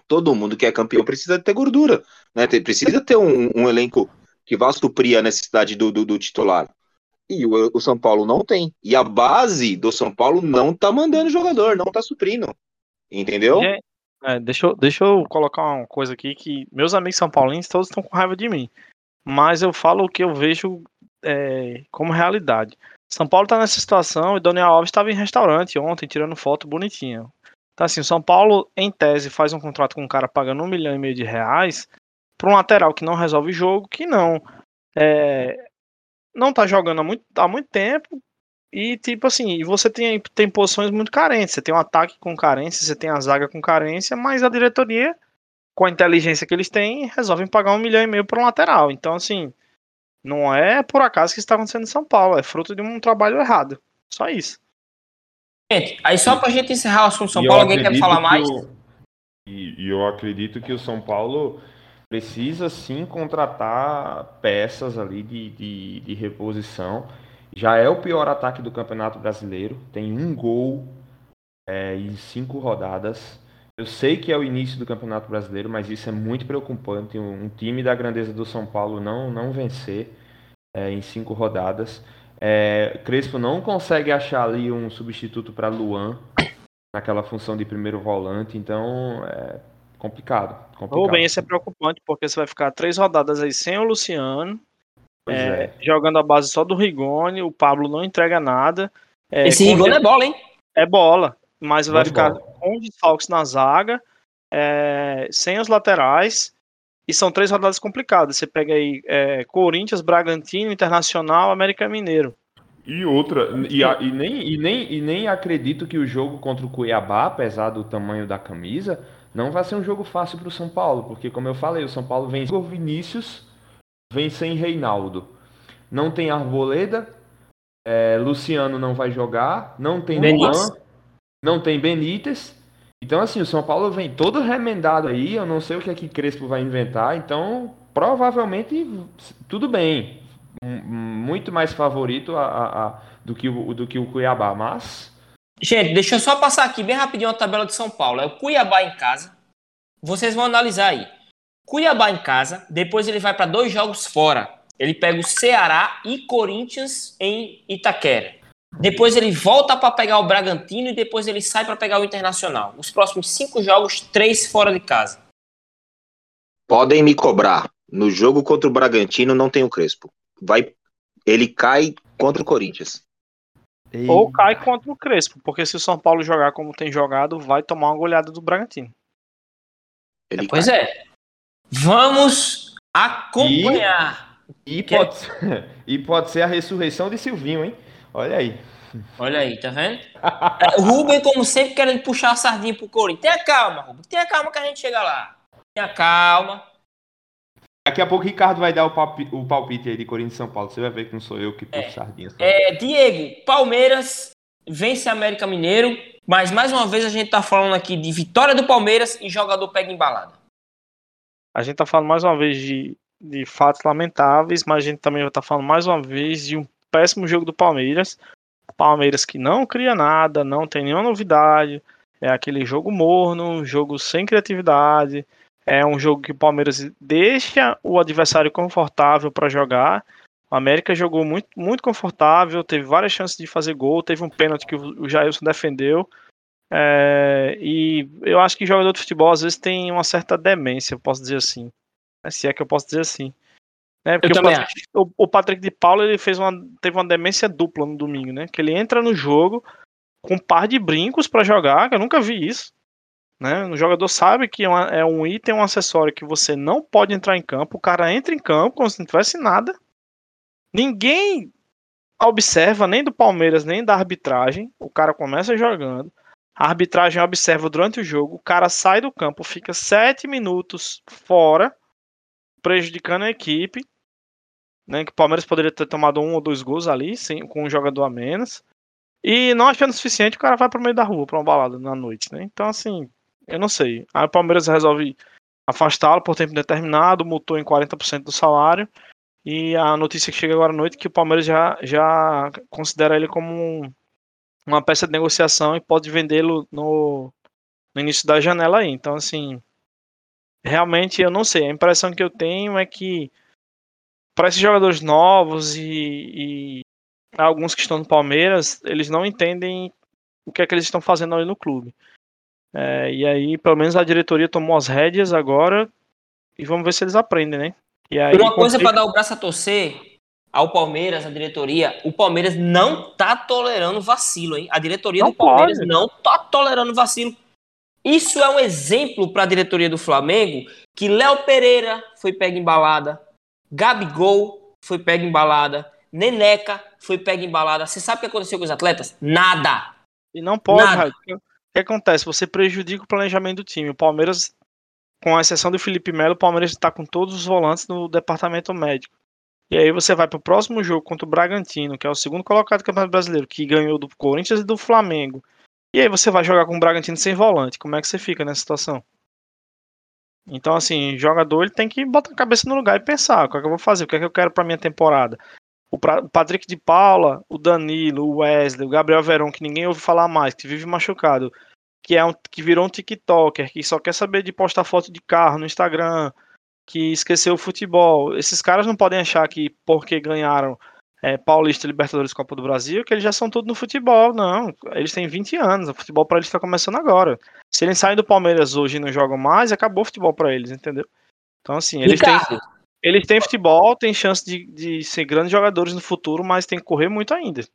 todo mundo que é campeão precisa ter gordura, né? Precisa ter um, um elenco que vá suprir a necessidade do, do, do titular. E o, o, São Paulo não tem. E a base do São Paulo não tá mandando jogador, não tá suprindo. Entendeu? É, é, deixa, eu, deixa eu colocar uma coisa aqui que meus amigos são paulinos todos estão com raiva de mim. Mas eu falo o que eu vejo é, como realidade. São Paulo tá nessa situação e Daniel Alves estava em restaurante ontem tirando foto bonitinha. Então assim, São Paulo, em tese, faz um contrato com um cara pagando um milhão e meio de reais para um lateral que não resolve jogo, que não é, não tá jogando há muito, há muito tempo. E, tipo assim, você tem, tem posições muito carentes. Você tem um ataque com carência, você tem a zaga com carência, mas a diretoria, com a inteligência que eles têm, resolvem pagar um milhão e meio por um lateral. Então, assim, não é por acaso que está acontecendo em São Paulo, é fruto de um trabalho errado. Só isso. Gente, aí só pra gente encerrar o assunto São Paulo, alguém quer falar mais? E eu acredito que o São Paulo precisa sim contratar peças ali de, de, de, reposição. Já é o pior ataque do Campeonato Brasileiro, tem um gol é, em cinco rodadas. Eu sei que é o início do Campeonato Brasileiro, mas isso é muito preocupante. Um, um time da grandeza do São Paulo não, não vencer é, em cinco rodadas. É, Crespo não consegue achar ali um substituto para Luan naquela função de primeiro volante, então é, Complicado. complicado. Ou bem, isso é preocupante, porque você vai ficar três rodadas aí sem o Luciano, é, é. jogando a base só do Rigoni, o Pablo não entrega nada. É, Esse Rigoni é bola, hein? É bola, mas vai ficar bola. com desfalques na zaga, é, sem os laterais, e são três rodadas complicadas. Você pega aí é, Corinthians, Bragantino, Internacional, América Mineiro. E outra, e, a, e, nem, e, nem, e nem acredito que o jogo contra o Cuiabá, apesar do tamanho da camisa, não vai ser um jogo fácil para o São Paulo, porque como eu falei, o São Paulo vem sem Vinícius, vem sem Reinaldo. Não tem Arboleda, é, Luciano não vai jogar, não tem Luan, não tem Benítez. Então, assim, o São Paulo vem todo remendado aí, eu não sei o que é que Crespo vai inventar, então provavelmente tudo bem. Muito mais favorito a, a, a, do, que o, do que o Cuiabá, mas Gente, deixa eu só passar aqui bem rapidinho a tabela de São Paulo. É o Cuiabá em casa. Vocês vão analisar aí. Cuiabá em casa, depois ele vai para dois jogos fora. Ele pega o Ceará e Corinthians em Itaquera. Depois ele volta para pegar o Bragantino e depois ele sai para pegar o Internacional. Os próximos cinco jogos, três fora de casa. Podem me cobrar. No jogo contra o Bragantino não tem o Crespo. Vai, ele cai contra o Corinthians. E... Ou cai contra o Crespo, porque se o São Paulo jogar como tem jogado, vai tomar uma goleada do Bragantino. Ele pois cai. é. Vamos acompanhar. E, e, pode, e pode ser a ressurreição de Silvinho, hein? Olha aí. Olha aí, tá vendo? É, o Rubem, como sempre, querendo puxar a sardinha pro Corinthians. Tenha calma, Rubem. Tenha calma que a gente chega lá. Tenha calma. Daqui a pouco o Ricardo vai dar o palpite, o palpite aí de Corinthians e São Paulo. Você vai ver que não sou eu que puxo é, sardinha. É, Diego, Palmeiras vence América Mineiro, mas mais uma vez a gente tá falando aqui de vitória do Palmeiras e jogador pega embalada. A gente tá falando mais uma vez de, de fatos lamentáveis, mas a gente também tá falando mais uma vez de um péssimo jogo do Palmeiras. Palmeiras que não cria nada, não tem nenhuma novidade. É aquele jogo morno, jogo sem criatividade. É um jogo que o Palmeiras deixa o adversário confortável para jogar. O América jogou muito, muito confortável, teve várias chances de fazer gol, teve um pênalti que o Jailson defendeu. É, e eu acho que jogador de futebol às vezes tem uma certa demência, eu posso dizer assim. Se é que eu posso dizer assim. É, porque o Patrick, o, o Patrick, de Paulo ele fez uma, teve uma demência dupla no domingo, né? Que ele entra no jogo com um par de brincos para jogar, que eu nunca vi isso. Né? O jogador sabe que é, é um item, um acessório que você não pode entrar em campo. O cara entra em campo como se não tivesse nada. Ninguém observa, nem do Palmeiras, nem da arbitragem. O cara começa jogando. A arbitragem observa durante o jogo. O cara sai do campo, fica sete minutos fora, prejudicando a equipe. Né, que o Palmeiras poderia ter tomado um ou dois gols ali, sem, com um jogador a menos. E não achando suficiente, o cara vai pro meio da rua, pra uma balada na noite, né? Então, assim, eu não sei. Aí o Palmeiras resolve afastá-lo por tempo determinado, multou em 40% do salário. E a notícia que chega agora à noite é que o Palmeiras já, já considera ele como um, uma peça de negociação e pode vendê-lo no, no início da janela aí. Então, assim, realmente eu não sei. A impressão que eu tenho é que para esses jogadores novos e, e, alguns que estão no Palmeiras, eles não entendem o que é que eles estão fazendo ali no clube. É, e aí, pelo menos a diretoria tomou as rédeas agora e vamos ver se eles aprendem, né? E aí, Uma coisa para dar o braço a torcer ao Palmeiras, a diretoria, o Palmeiras não tá tolerando vacilo, hein? A diretoria não do Palmeiras pode. não tá tolerando vacilo. Isso é um exemplo para a diretoria do Flamengo que Léo Pereira foi pego em balada, Gabigol foi pego em balada, Neneca foi pego em balada. Você sabe o que aconteceu com os atletas? Nada. E não pode, Nada. Que acontece? Você prejudica o planejamento do time. O Palmeiras, com a exceção do Felipe Melo, o Palmeiras está com todos os volantes no departamento médico. E aí você vai para o próximo jogo contra o Bragantino, que é o segundo colocado do Campeonato Brasileiro, que ganhou do Corinthians e do Flamengo. E aí você vai jogar com o Bragantino sem volante. Como é que você fica nessa situação? Então, assim, jogador ele tem que botar a cabeça no lugar e pensar: o que é que eu vou fazer? O que é que eu quero para minha temporada? O Patrick de Paula, o Danilo, o Wesley, o Gabriel Verón, que ninguém ouve falar mais, que vive machucado, que é um que virou um TikToker, que só quer saber de postar foto de carro no Instagram, que esqueceu o futebol. Esses caras não podem achar que porque ganharam é, Paulista, Libertadores, Copa do Brasil, que eles já são tudo no futebol. Não, eles têm 20 anos, o futebol para eles está começando agora. Se eles saem do Palmeiras hoje e não jogam mais, acabou o futebol para eles, entendeu? Então, assim, eles têm, eles têm futebol, têm chance de, de ser grandes jogadores no futuro, mas tem que correr muito ainda.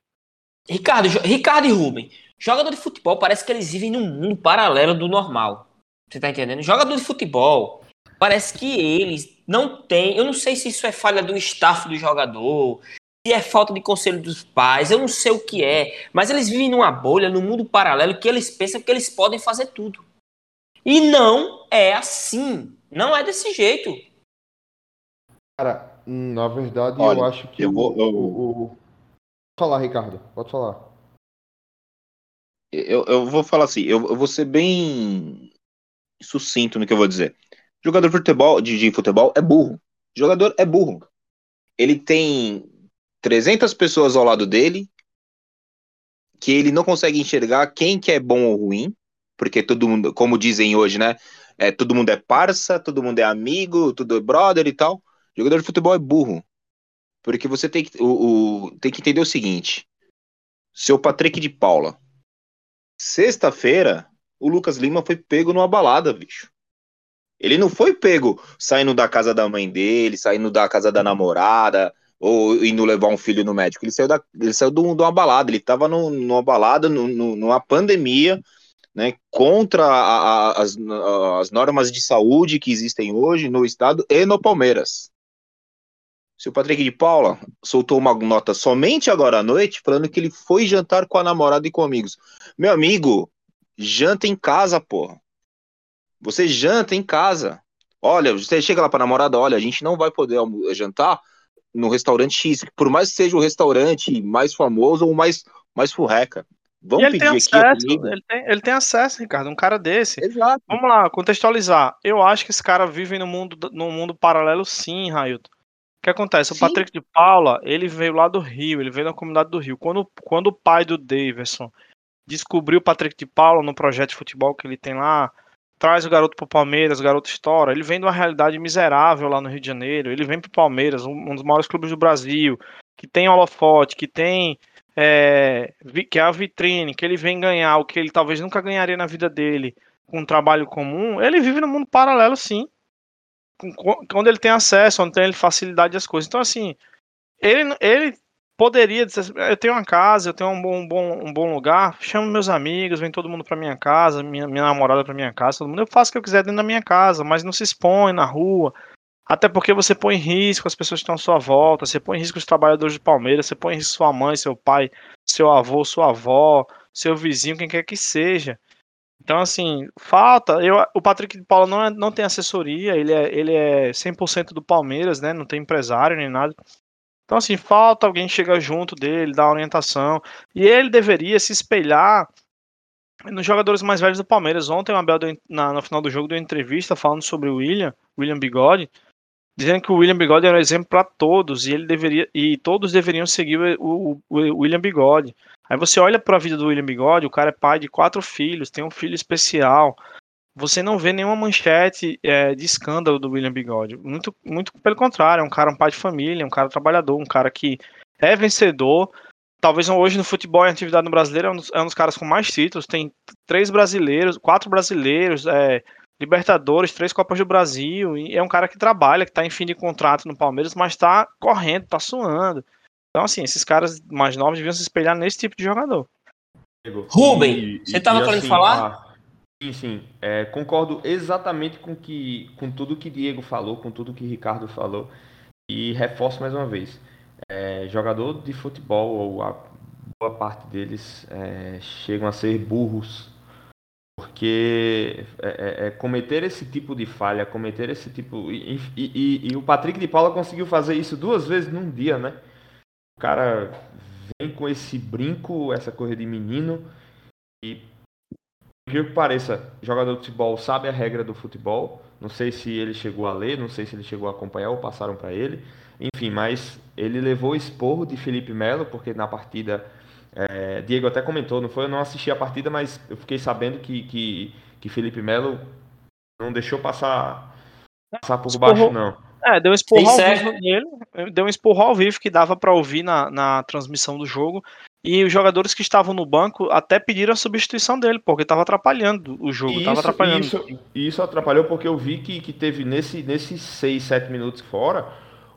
Ricardo, Ricardo e Rubem, jogador de futebol parece que eles vivem num mundo paralelo do normal. Você tá entendendo? Jogador de futebol, parece que eles não têm. Eu não sei se isso é falha do staff do jogador, se é falta de conselho dos pais, eu não sei o que é, mas eles vivem numa bolha, num mundo paralelo que eles pensam que eles podem fazer tudo. E não é assim. Não é desse jeito. Cara, na verdade, Olha, eu acho que eu vou. Eu... O, o... Pode falar, Ricardo. Pode falar. Eu, eu vou falar assim, eu, eu, vou ser bem sucinto no que eu vou dizer. Jogador de futebol, de, de futebol é burro. Jogador é burro. Ele tem 300 pessoas ao lado dele, que ele não consegue enxergar quem que é bom ou ruim, porque todo mundo, como dizem hoje, né? É, todo mundo é parça, todo mundo é amigo, tudo é brother e tal. Jogador de futebol é burro. Porque você tem que, o, o, tem que entender o seguinte: seu Patrick de Paula. Sexta-feira, o Lucas Lima foi pego numa balada, bicho. Ele não foi pego saindo da casa da mãe dele, saindo da casa da namorada, ou indo levar um filho no médico. Ele saiu, da, ele saiu de, uma balada, ele estava numa balada, numa pandemia, né, contra a, a, as, as normas de saúde que existem hoje no estado e no Palmeiras. Se o Patrick de Paula soltou uma nota somente agora à noite, falando que ele foi jantar com a namorada e com amigos. Meu amigo, janta em casa, porra. Você janta em casa. Olha, você chega lá pra namorada, olha, a gente não vai poder jantar no restaurante X, por mais que seja o restaurante mais famoso ou mais, mais furreca. Vamos pedir aqui acesso, ele tem, ele tem acesso, Ricardo, um cara desse. Exato. Vamos lá, contextualizar. Eu acho que esse cara vive no mundo, no mundo paralelo, sim, Railton. O que acontece? Sim. O Patrick de Paula, ele veio lá do Rio, ele veio da comunidade do Rio. Quando, quando o pai do Davidson descobriu o Patrick de Paula no projeto de futebol que ele tem lá, traz o garoto pro Palmeiras, o garoto estoura. Ele vem de uma realidade miserável lá no Rio de Janeiro. Ele vem pro Palmeiras, um dos maiores clubes do Brasil, que tem holofote, que tem. É, que é a vitrine, que ele vem ganhar o que ele talvez nunca ganharia na vida dele com um trabalho comum. Ele vive no mundo paralelo, sim. Quando ele tem acesso, onde tem facilidade das coisas. Então, assim, ele, ele poderia dizer, eu tenho uma casa, eu tenho um bom, um bom, um bom lugar, chamo meus amigos, vem todo mundo para minha casa, minha, minha namorada para minha casa, todo mundo, eu faço o que eu quiser dentro da minha casa, mas não se expõe na rua, até porque você põe em risco as pessoas que estão à sua volta, você põe em risco os trabalhadores de Palmeiras, você põe em risco sua mãe, seu pai, seu avô, sua avó, seu vizinho, quem quer que seja. Então, assim, falta. Eu, o Patrick de Paula não, é, não tem assessoria, ele é, ele é 100% do Palmeiras, né? Não tem empresário nem nada. Então, assim, falta alguém chegar junto dele, dar orientação. E ele deveria se espelhar nos jogadores mais velhos do Palmeiras. Ontem o Abel, deu, na, no final do jogo, deu entrevista falando sobre o William, William Bigode, dizendo que o William Bigode era um exemplo para todos e ele deveria e todos deveriam seguir o, o, o William Bigode. Aí você olha para a vida do William Bigode, o cara é pai de quatro filhos, tem um filho especial. Você não vê nenhuma manchete é, de escândalo do William Bigode. Muito, muito pelo contrário, é um cara um pai de família, um cara trabalhador, um cara que é vencedor. Talvez hoje no futebol e atividade no brasileiro é um, dos, é um dos caras com mais títulos. Tem três brasileiros, quatro brasileiros, é, Libertadores, três Copas do Brasil. E é um cara que trabalha, que está em fim de contrato no Palmeiras, mas está correndo, está suando. Então, assim, esses caras mais novos deviam se espelhar nesse tipo de jogador. Rubem, você estava querendo assim, falar? Ah, sim, sim. É, concordo exatamente com, que, com tudo que Diego falou, com tudo que Ricardo falou. E reforço mais uma vez. É, jogador de futebol, ou a boa parte deles, é, chegam a ser burros. Porque é, é, é cometer esse tipo de falha, cometer esse tipo. E, e, e, e o Patrick de Paula conseguiu fazer isso duas vezes num dia, né? O cara vem com esse brinco, essa coisa de menino e que pareça, jogador de futebol sabe a regra do futebol. Não sei se ele chegou a ler, não sei se ele chegou a acompanhar ou passaram para ele. Enfim, mas ele levou esporro de Felipe Melo, porque na partida. É, Diego até comentou, não foi? Eu não assisti a partida, mas eu fiquei sabendo que, que, que Felipe Melo não deixou passar, passar por baixo, não. É, deu um esporro ao vivo nele, deu um esporro ao vivo que dava para ouvir na, na transmissão do jogo. E os jogadores que estavam no banco até pediram a substituição dele, porque estava atrapalhando o jogo. Isso, atrapalhando. Isso, isso atrapalhou porque eu vi que, que teve nesse, nesses 6, 7 minutos fora,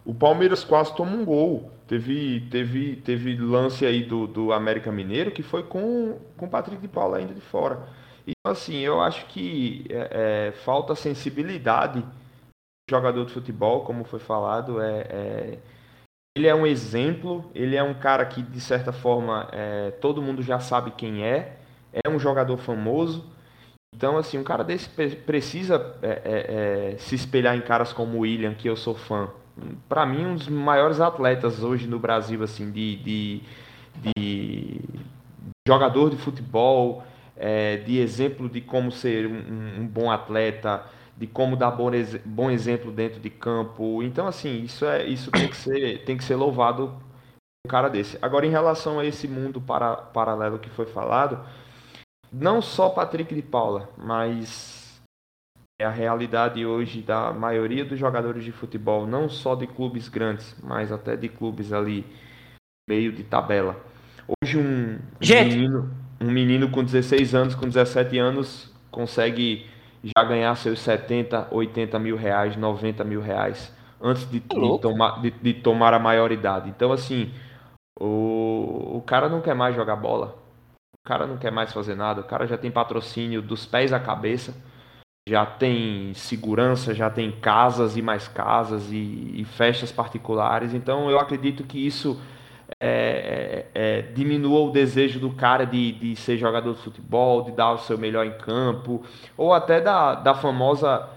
o Palmeiras quase tomou um gol. Teve, teve, teve lance aí do, do América Mineiro que foi com, com o Patrick de Paula ainda de fora. Então, assim, eu acho que é, é, falta sensibilidade jogador de futebol, como foi falado, é, é, ele é um exemplo, ele é um cara que, de certa forma, é, todo mundo já sabe quem é, é um jogador famoso. Então, assim, um cara desse precisa é, é, é, se espelhar em caras como o William, que eu sou fã. Para mim, um dos maiores atletas hoje no Brasil, assim, de, de, de jogador de futebol, de exemplo de como ser um, um bom atleta, de como dar bom, bom exemplo dentro de campo. Então, assim, isso é isso tem que ser, tem que ser louvado um cara desse. Agora, em relação a esse mundo para, paralelo que foi falado, não só Patrick de Paula, mas é a realidade hoje da maioria dos jogadores de futebol, não só de clubes grandes, mas até de clubes ali meio de tabela. Hoje um, um menino, um menino com 16 anos, com 17 anos, consegue já ganhar seus 70, 80 mil reais, 90 mil reais antes de, de tomar, de, de, tomar a maioridade. Então, assim, o, o cara não quer mais jogar bola, o cara não quer mais fazer nada, o cara já tem patrocínio dos pés à cabeça, já tem segurança, já tem casas e mais casas e, e festas particulares. Então, eu acredito que isso é, é, é, diminua o desejo do cara de, de ser jogador de futebol, de dar o seu melhor em campo, ou até da, da famosa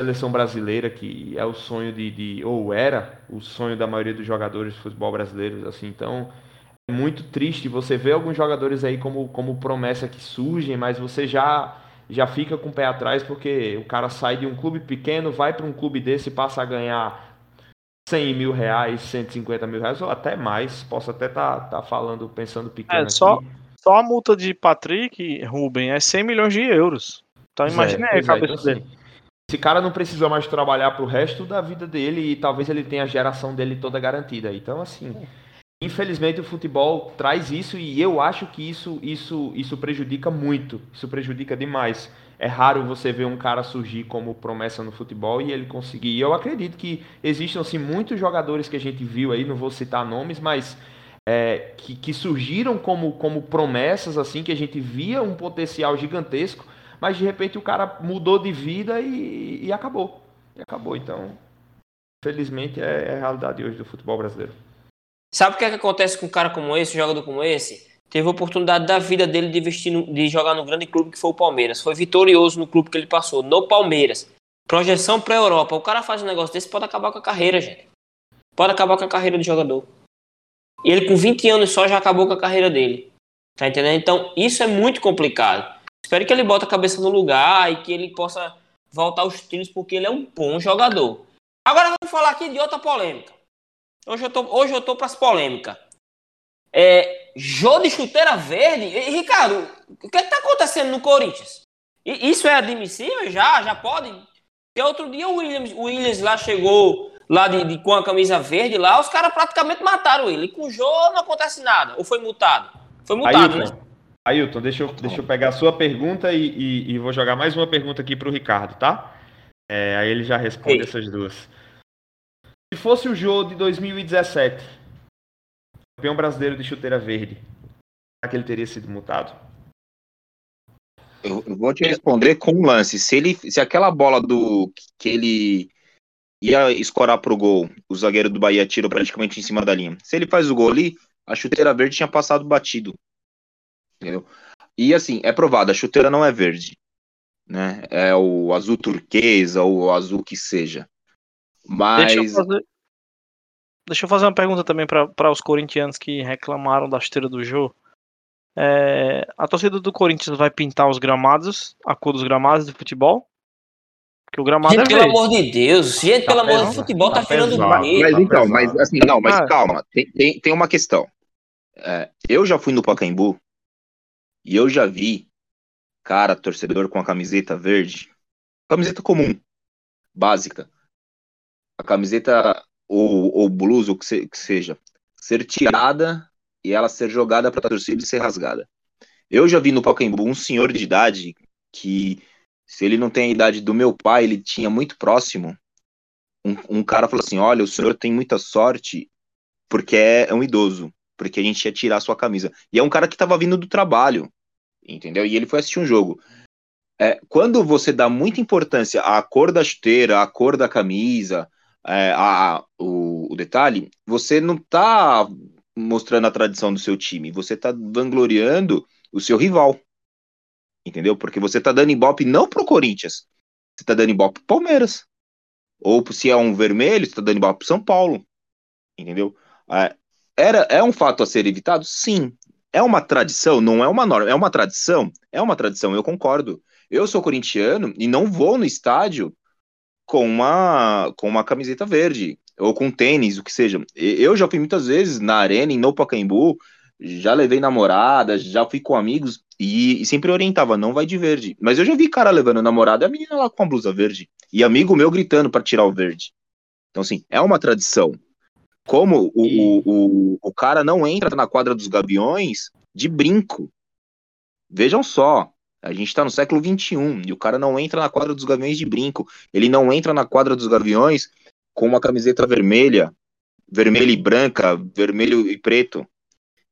seleção brasileira, que é o sonho de, de, ou era o sonho da maioria dos jogadores de futebol brasileiros. Assim, então é muito triste você ver alguns jogadores aí como, como promessa que surgem, mas você já já fica com o pé atrás porque o cara sai de um clube pequeno, vai para um clube desse passa a ganhar 100 mil reais, 150 mil reais, ou até mais. Posso até estar tá, tá falando, pensando pequeno. É, só, aqui. só a multa de Patrick, Ruben, é 100 milhões de euros. Então imagina é, aí a cabeça é, então, dele. Assim, esse cara não precisa mais trabalhar pro resto da vida dele e talvez ele tenha a geração dele toda garantida. Então, assim, infelizmente o futebol traz isso e eu acho que isso, isso, isso prejudica muito. Isso prejudica demais é raro você ver um cara surgir como promessa no futebol e ele conseguir. E eu acredito que existam assim, muitos jogadores que a gente viu aí, não vou citar nomes, mas é, que, que, surgiram como, como promessas, assim, que a gente via um potencial gigantesco, mas de repente o cara mudou de vida e, e acabou. E acabou. Então, felizmente é, é a realidade hoje do futebol brasileiro. Sabe o que, é que acontece com um cara como esse, um jogador como esse? Teve a oportunidade da vida dele de, vestir no, de jogar no grande clube que foi o Palmeiras. Foi vitorioso no clube que ele passou, no Palmeiras. Projeção para a Europa. O cara faz um negócio desse pode acabar com a carreira, gente. pode acabar com a carreira do jogador. E ele com 20 anos só já acabou com a carreira dele. Tá entendendo? Então, isso é muito complicado. Espero que ele bote a cabeça no lugar e que ele possa voltar aos trilhos, porque ele é um bom jogador. Agora vamos falar aqui de outra polêmica. Hoje eu tô, hoje eu tô pras polêmicas. É, Jô de chuteira verde. E, Ricardo, o que está acontecendo no Corinthians? E, isso é admissível? Já? Já pode? Porque outro dia o Williams, o Williams lá chegou lá de, de, com a camisa verde lá, os caras praticamente mataram ele. E com o Jô não acontece nada. Ou foi multado? Foi multado, Ailton, né? Ailton, deixa eu, deixa eu pegar a sua pergunta e, e, e vou jogar mais uma pergunta aqui para o Ricardo, tá? É, aí ele já responde Ei. essas duas. Se fosse o Jô de 2017, campeão brasileiro de chuteira verde, será que ele teria sido multado? Eu, eu vou te responder com um lance. Se ele, se aquela bola do que ele ia escorar pro gol, o zagueiro do Bahia tirou praticamente em cima da linha. Se ele faz o gol ali, a chuteira verde tinha passado batido. Entendeu? E assim, é provado, a chuteira não é verde. Né? É o azul turquesa ou o azul que seja. Mas. Deixa eu fazer, deixa eu fazer uma pergunta também para os corintianos que reclamaram da chuteira do Jô. É, a torcida do Corinthians vai pintar os gramados, a cor dos gramados do futebol? Porque o gramado gente, é pelo amor de Deus, gente, tá pelo amor de futebol tá, tá tirando o Mas tá então, mas assim, não, mas ah. calma, tem, tem, tem uma questão. É, eu já fui no Pacaembu e eu já vi cara, torcedor com a camiseta verde, camiseta comum, básica, a camiseta ou, ou blusa, ou que, se, que seja, ser tirada e ela ser jogada para a torcida e ser rasgada. Eu já vi no Pacaembu um senhor de idade que, se ele não tem a idade do meu pai, ele tinha muito próximo. Um, um cara falou assim: Olha, o senhor tem muita sorte porque é, é um idoso, porque a gente ia tirar a sua camisa. E é um cara que estava vindo do trabalho, entendeu? E ele foi assistir um jogo. É, quando você dá muita importância à cor da chuteira, à cor da camisa, é, a, o, o, detalhe, você não está mostrando a tradição do seu time, você está vangloriando o seu rival. Entendeu? Porque você está dando ibope não pro Corinthians, você está dando ibope pro Palmeiras. Ou se é um vermelho, você está dando ibope pro São Paulo. Entendeu? É, era, é um fato a ser evitado? Sim. É uma tradição? Não é uma norma. É uma tradição? É uma tradição, eu concordo. Eu sou corintiano e não vou no estádio com uma, com uma camiseta verde, ou com tênis, o que seja. Eu já fui muitas vezes na arena, em no Pacaembu, já levei namorada, já fui com amigos, e, e, sempre orientava, não vai de verde. Mas eu já vi cara levando namorada e a menina lá com a blusa verde. E amigo meu gritando para tirar o verde. Então, assim, é uma tradição. Como o, o, o, o cara não entra na quadra dos gaviões de brinco. Vejam só, a gente está no século XXI e o cara não entra na quadra dos gaviões de brinco. Ele não entra na quadra dos gaviões com uma camiseta vermelha, vermelha e branca, vermelho e preto.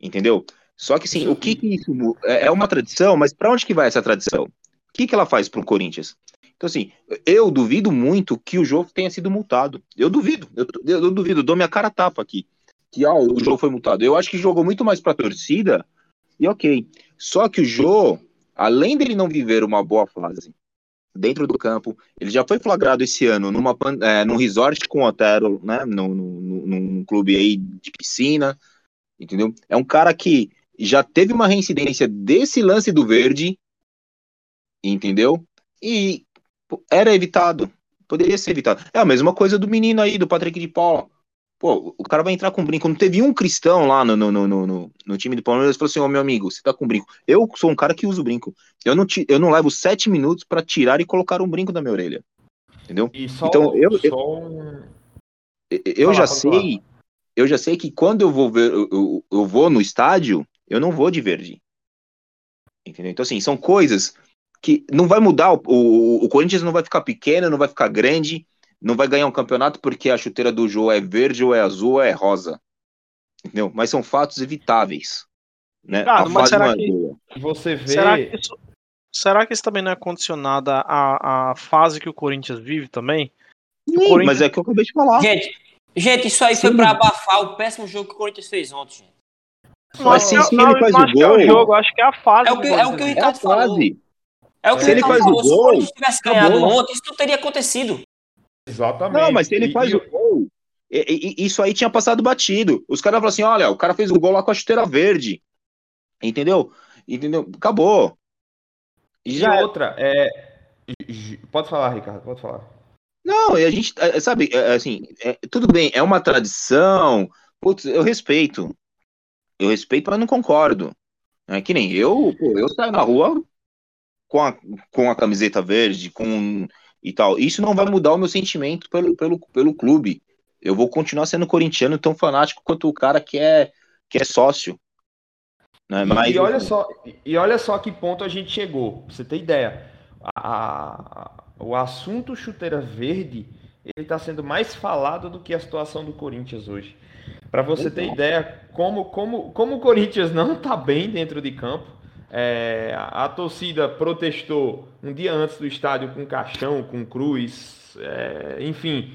Entendeu? Só que sim, o que, que isso é, é uma tradição, mas para onde que vai essa tradição? O que, que ela faz para o Corinthians? Então, assim, eu duvido muito que o jogo tenha sido multado. Eu duvido, eu, eu duvido, dou minha cara tapa aqui. Que ó, o jogo foi multado. Eu acho que jogou muito mais para a torcida, e ok. Só que o jogo além dele não viver uma boa fase dentro do campo, ele já foi flagrado esse ano numa, é, num resort com Otero, né, num, num, num clube aí de piscina, entendeu? É um cara que já teve uma reincidência desse lance do verde, entendeu? E era evitado, poderia ser evitado. É a mesma coisa do menino aí, do Patrick de Paula. Pô, o cara vai entrar com brinco. Não teve um cristão lá no, no, no, no, no time do Palmeiras que falou assim: Ô oh, meu amigo, você tá com brinco. Eu sou um cara que usa o brinco. Eu não, eu não levo sete minutos para tirar e colocar um brinco da minha orelha. Entendeu? Só, então, eu, eu, um... eu já sei. Eu já sei que quando eu vou ver, eu, eu, eu vou no estádio, eu não vou de verde. Entendeu? Então, assim, são coisas que não vai mudar. O, o, o Corinthians não vai ficar pequeno, não vai ficar grande não vai ganhar um campeonato porque a chuteira do Jô é verde ou é azul ou é rosa. Entendeu? Mas são fatos evitáveis. Né? Claro, mas será é que você vê. Será que, isso, será que isso também não é condicionado à, à fase que o Corinthians vive também? Sim, Corinthians... mas é que eu acabei de falar. Gente, gente isso aí Sim. foi pra abafar o péssimo jogo que o Corinthians fez ontem, gente. Mas se, se ele faz o gol. É o jogo, acho que é a fase. É o que, é o, que o Ricardo é falou. É o que se ele faz falou. o gol. Se o Corinthians tivesse ganhado ontem, isso não teria acontecido. Exatamente. Não, mas se ele faz e... o gol, E, e, isso aí tinha passado batido. Os caras falaram assim: olha, o cara fez o gol lá com a chuteira verde. Entendeu? Entendeu? Acabou. Já... E outra, é. Pode falar, Ricardo, pode falar. Não, a gente, é, sabe, é, assim, é, tudo bem, é uma tradição, putz, eu respeito. Eu respeito, mas não concordo. É que nem eu, pô, eu saio na rua com a, com a camiseta verde, com e tal. Isso não vai mudar o meu sentimento pelo, pelo, pelo clube. Eu vou continuar sendo corintiano tão fanático quanto o cara que é, que é sócio. Né? Mas, e, olha só, e olha só que ponto a gente chegou, pra você ter ideia. A, a, o assunto chuteira verde ele está sendo mais falado do que a situação do Corinthians hoje. Para você ter ideia, como, como, como o Corinthians não está bem dentro de campo, é, a, torcida protestou um dia antes do estádio com caixão, com cruz, é, enfim,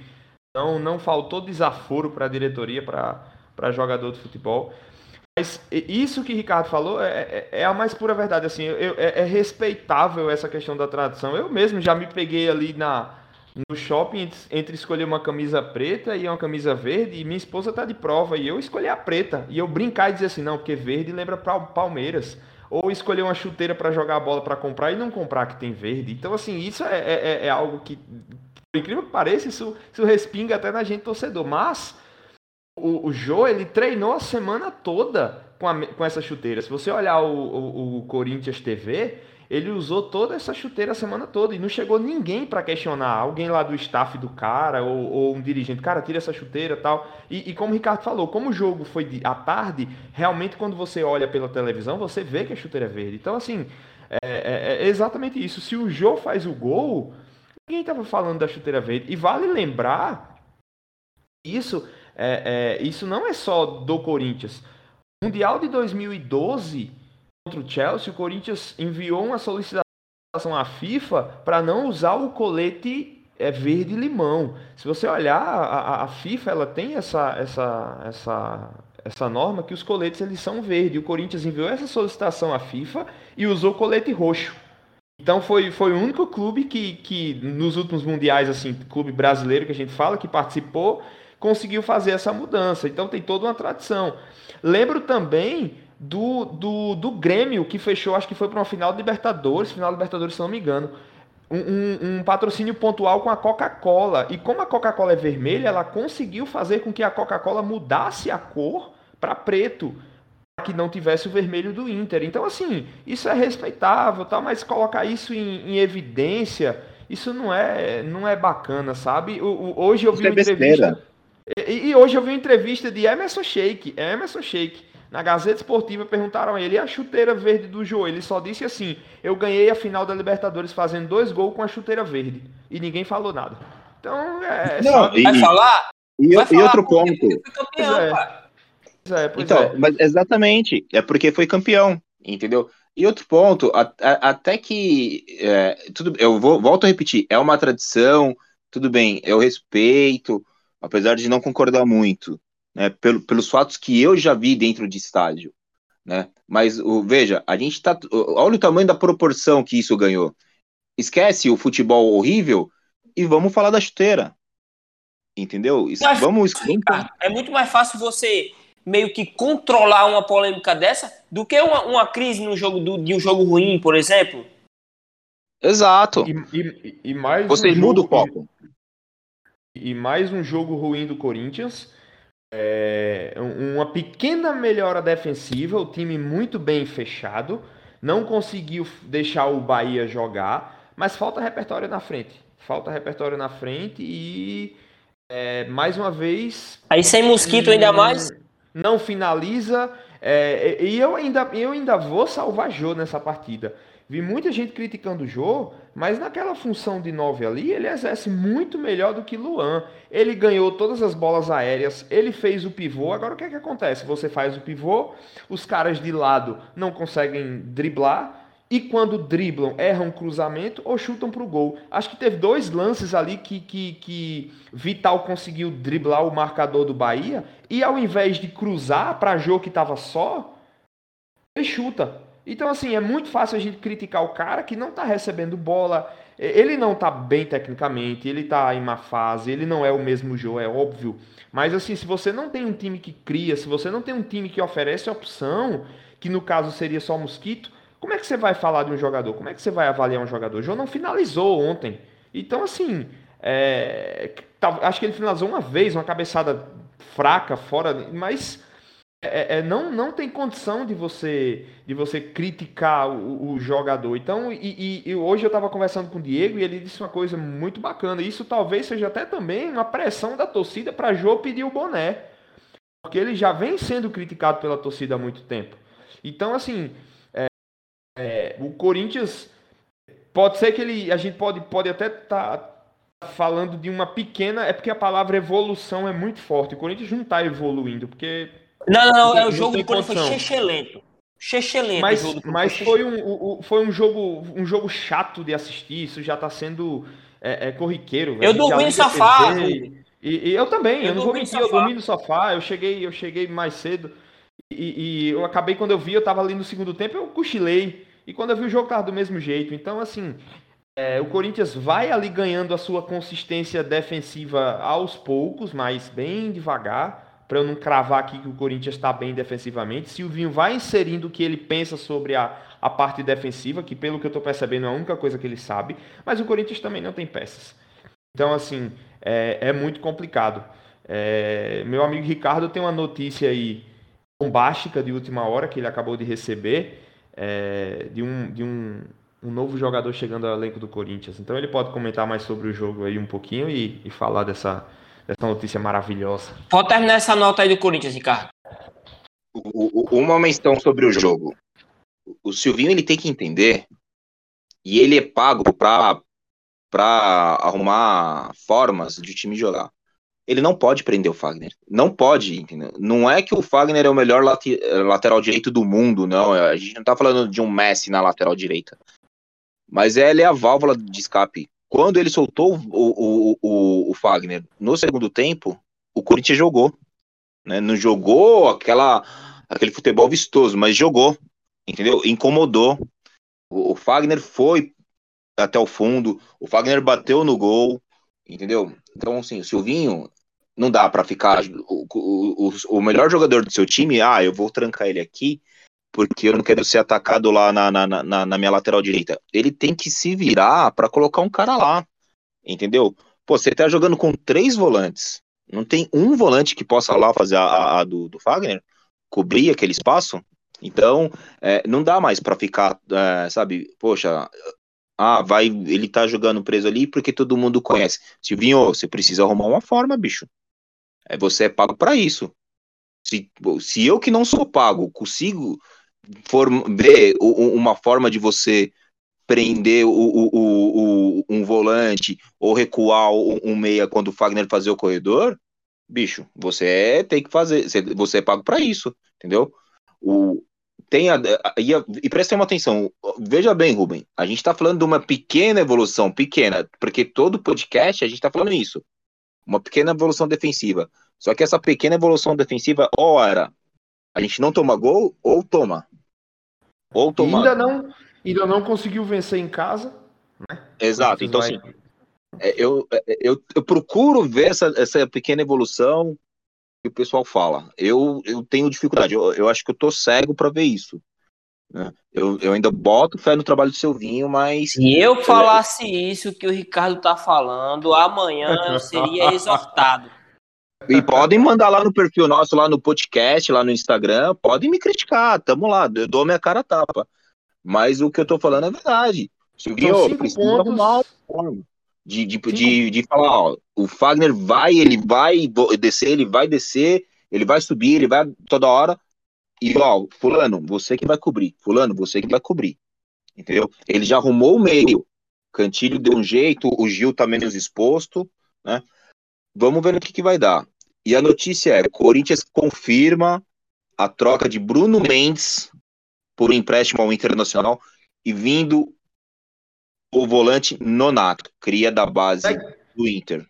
não, não faltou desaforo para a diretoria, para jogador de futebol. Mas isso que Ricardo falou é, é, é, a mais pura verdade. Assim, eu, é, é, respeitável essa questão da tradição. Eu mesmo já me peguei ali na, no shopping entre escolher uma camisa preta e uma camisa verde, e minha esposa tá de prova, e eu escolhi a preta. E eu brincar e dizer assim, não, porque verde lembra Palmeiras. Ou escolher uma chuteira para jogar a bola para comprar e não comprar que tem verde. Então, assim, isso é, é, é algo que, por incrível que pareça, isso, isso respinga até na gente torcedor. Mas o, o ele treinou a semana toda com, a, com essa chuteira. Se você olhar o, o, o, Corinthians TV, ele usou toda essa chuteira a semana toda e não chegou ninguém para questionar. Alguém lá do staff do cara ou, ou, um dirigente, cara, tira essa chuteira tal. E, e como o Ricardo falou, como o jogo foi à tarde, realmente quando você olha pela televisão, você vê que a chuteira é verde. Então, assim, é, é, é exatamente isso. Se o Jô faz o gol, ninguém estava falando da chuteira verde. E vale lembrar isso é, é, isso não é só do Corinthians. Mundial de 2012 contra o Chelsea, o Corinthians enviou uma solicitação à FIFA para não usar o colete é, verde limão. Se você olhar, a, a, FIFA ela tem essa, essa, essa, essa norma que os coletes eles são verdes. O Corinthians enviou essa solicitação à FIFA e usou colete roxo. Então foi, foi o único clube que, que nos últimos mundiais, assim, clube brasileiro que a gente fala, que participou conseguiu fazer essa mudança. Então tem toda uma tradição. Lembro também do, do, do Grêmio, que fechou, acho que foi para uma final de Libertadores, final de Libertadores, se não me engano. Um, um, um patrocínio pontual com a Coca-Cola. E como a Coca-Cola é vermelha, ela conseguiu fazer com que a Coca-Cola mudasse a cor para preto que não tivesse o vermelho do Inter. Então, assim, isso é respeitável, tá? mas colocar isso em, em evidência, isso não é, não é bacana, sabe? O, o, hoje eu vi isso uma é entrevista. E, e, hoje eu vi uma entrevista de Emerson Sheik, Emerson Sheik, na Gazeta Esportiva, perguntaram a ele, e a chuteira verde do Joel? Ele só disse assim, eu ganhei a final da Libertadores fazendo dois gols com a chuteira verde. E ninguém falou nada. Então, é... Não, só... e, vai falar? E, vai e outro ponto... Campeão, é. É, então, é. mas exatamente, é porque foi campeão, entendeu? E outro ponto, a, a, até que é, tudo, eu vou, volto a repetir, é uma tradição, tudo bem, eu respeito, apesar de não concordar muito, né, pelo, pelos fatos que eu já vi dentro de estádio, né? Mas o, veja, a gente tá, olha o tamanho da proporção que isso ganhou. Esquece o futebol horrível e vamos falar da chuteira, entendeu? Isso, vamos. é muito mais fácil você meio que controlar uma polêmica dessa do que uma, uma crise no jogo do, de um jogo ruim, por exemplo. Exato. E, e, e mais você um muda o foco e mais um jogo ruim do Corinthians. É, uma pequena melhora defensiva, o time muito bem fechado, não conseguiu deixar o Bahia jogar, mas falta repertório na frente. Falta repertório na frente e é, mais uma vez. Aí sem mosquito ainda mais. Não finaliza. É, e eu ainda, eu ainda vou salvar Jô nessa partida. Vi muita gente criticando o Jô, mas naquela função de 9 ali, ele exerce muito melhor do que Luan. Ele ganhou todas as bolas aéreas, ele fez o pivô. Agora o que é que acontece? Você faz o pivô, os caras de lado não conseguem driblar, e quando driblam, erram cruzamento ou chutam para o gol. Acho que teve dois lances ali que, que, que Vital conseguiu driblar o marcador do Bahia, e ao invés de cruzar para Jô que estava só, ele chuta. Então, assim, é muito fácil a gente criticar o cara que não está recebendo bola, ele não tá bem tecnicamente, ele tá em má fase, ele não é o mesmo Joe, é óbvio. Mas assim, se você não tem um time que cria, se você não tem um time que oferece opção, que no caso seria só Mosquito, como é que você vai falar de um jogador? Como é que você vai avaliar um jogador? O João não finalizou ontem. Então, assim, é, tá, acho que ele finalizou uma vez, uma cabeçada fraca, fora, mas é, é, não, não tem condição de você de você criticar o, o jogador. Então, e, e, e hoje eu estava conversando com o Diego e ele disse uma coisa muito bacana. Isso talvez seja até também uma pressão da torcida para Jô pedir o boné. Porque ele já vem sendo criticado pela torcida há muito tempo. Então, assim, é, é, o Corinthians pode ser que ele. A gente pode, pode até estar tá falando de uma pequena. É porque a palavra evolução é muito forte. O Corinthians não está evoluindo, porque não, não, não, é o jogo do Corinthians foi chechelento. Chechelento. Mas, mas foi, um, foi um jogo um jogo chato de assistir, isso já está sendo é, é, corriqueiro. Eu dormi no sofá. E, e, eu também, eu, eu não vou mentir, eu dormi no sofá, eu cheguei, eu cheguei mais cedo. E, e, eu acabei quando eu vi, eu tava ali no segundo tempo, eu cochilei. E quando eu vi o jogo tava do mesmo jeito. Então, assim, é, o Corinthians vai ali ganhando a sua consistência defensiva aos poucos, mas bem devagar para eu não cravar aqui que o Corinthians está bem defensivamente. Silvinho vai inserindo o que ele pensa sobre a, a parte defensiva, que pelo que eu estou percebendo é a única coisa que ele sabe, mas o Corinthians também não tem peças. Então, assim, é, é muito complicado. É, meu amigo Ricardo tem uma notícia aí bombástica de última hora que ele acabou de receber é, de, um, de um, um novo jogador chegando ao elenco do Corinthians. Então ele pode comentar mais sobre o jogo aí um pouquinho e, e falar dessa, dessa notícia maravilhosa. Pode terminar essa nota aí do Corinthians, Ricardo. Uma menção sobre o jogo. O Silvinho ele tem que entender e ele é pago para para arrumar formas de time jogar. Ele não pode prender o Fagner. Não pode, entendeu? Não é que o Fagner é o melhor lateral direito do mundo, não. A gente não tá falando de um Messi na lateral direita. Mas ele é a válvula de escape quando ele soltou o, o, o, o Fagner no segundo tempo, o Corinthians jogou. Né? Não jogou aquela, aquele futebol vistoso, mas jogou. Entendeu? Incomodou. O, o Fagner foi até o fundo, o Fagner bateu no gol, entendeu? Então, assim, o Silvinho não dá para ficar o, o, o, melhor jogador do seu time, ah, eu vou trancar ele aqui porque eu não quero ser atacado lá na, na, na, na minha lateral direita. Ele tem que se virar para colocar um cara lá, entendeu? Pô, você tá jogando com três volantes, não tem um volante que possa lá fazer a, a, a do, do Fagner, cobrir aquele espaço, então é, não dá mais para ficar, é, sabe, poxa, ah, vai, ele tá jogando preso ali porque todo mundo conhece. Silvinho, você precisa arrumar uma forma, bicho. É, você é pago para isso. Se, se eu que não sou pago consigo ver uma forma de você prender o, o, o, um volante ou recuar um meia quando o Fagner fazer o corredor, bicho, você tem que fazer, você é pago para isso, entendeu? O, tem a, e, e prestem uma atenção, veja bem, Rubem, a gente está falando de uma pequena evolução, pequena, porque todo podcast a gente está falando isso, uma pequena evolução defensiva. Só que essa pequena evolução defensiva, ora, a gente não toma gol ou toma. Ou. Ainda não, ainda não conseguiu vencer em casa. Né? Exato, então vai... assim, é, eu, é, eu, eu procuro ver essa, essa pequena evolução que o pessoal fala. Eu, eu tenho dificuldade, eu, eu acho que eu tô cego para ver isso. Né? Eu, eu ainda boto fé no trabalho do Silvinho, mas. Se eu falasse isso que o Ricardo tá falando, amanhã eu seria exortado. E podem mandar lá no perfil nosso, lá no podcast, lá no Instagram, podem me criticar, tamo lá, eu dou minha cara a tapa. Mas o que eu tô falando é verdade. Silvinho, precisa pontos. arrumar forma de, de, de, de, falar, ó, o Fagner vai, ele vai descer, ele vai descer, ele vai subir, ele vai toda hora. E, ó, fulano, você que vai cobrir. Fulano, você que vai cobrir. Entendeu? Ele já arrumou o meio. Cantilho deu um jeito, o Gil tá menos exposto, né? Vamos ver no que, que vai dar. E a notícia é: Corinthians confirma a troca de Bruno Mendes por empréstimo ao Internacional e vindo o volante Nonato, cria da base do Inter.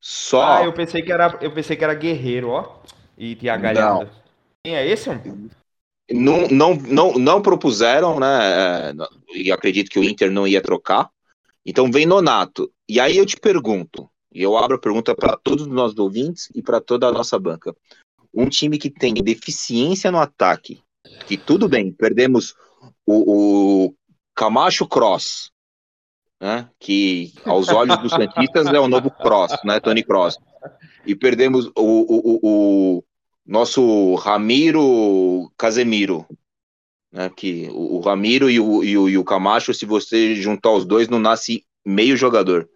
Só. Ah, eu pensei que era, eu pensei que era Guerreiro, ó. E Thiago Galhardo. Quem é esse? Não, não, não, não propuseram, né? É, e acredito que o Inter não ia trocar. Então vem Nonato. E aí eu te pergunto, e eu abro a pergunta para todos os nossos ouvintes e para toda a nossa banca. Um time que tem deficiência no ataque, que tudo bem, perdemos o, o Camacho Cross, né, que aos olhos dos Santistas é o novo Cross, né, Tony Cross. E perdemos o, o, o, nosso Ramiro Casemiro, né, que o, o Ramiro e o, e, o, e o Camacho, se você juntar os dois, não nasce meio jogador.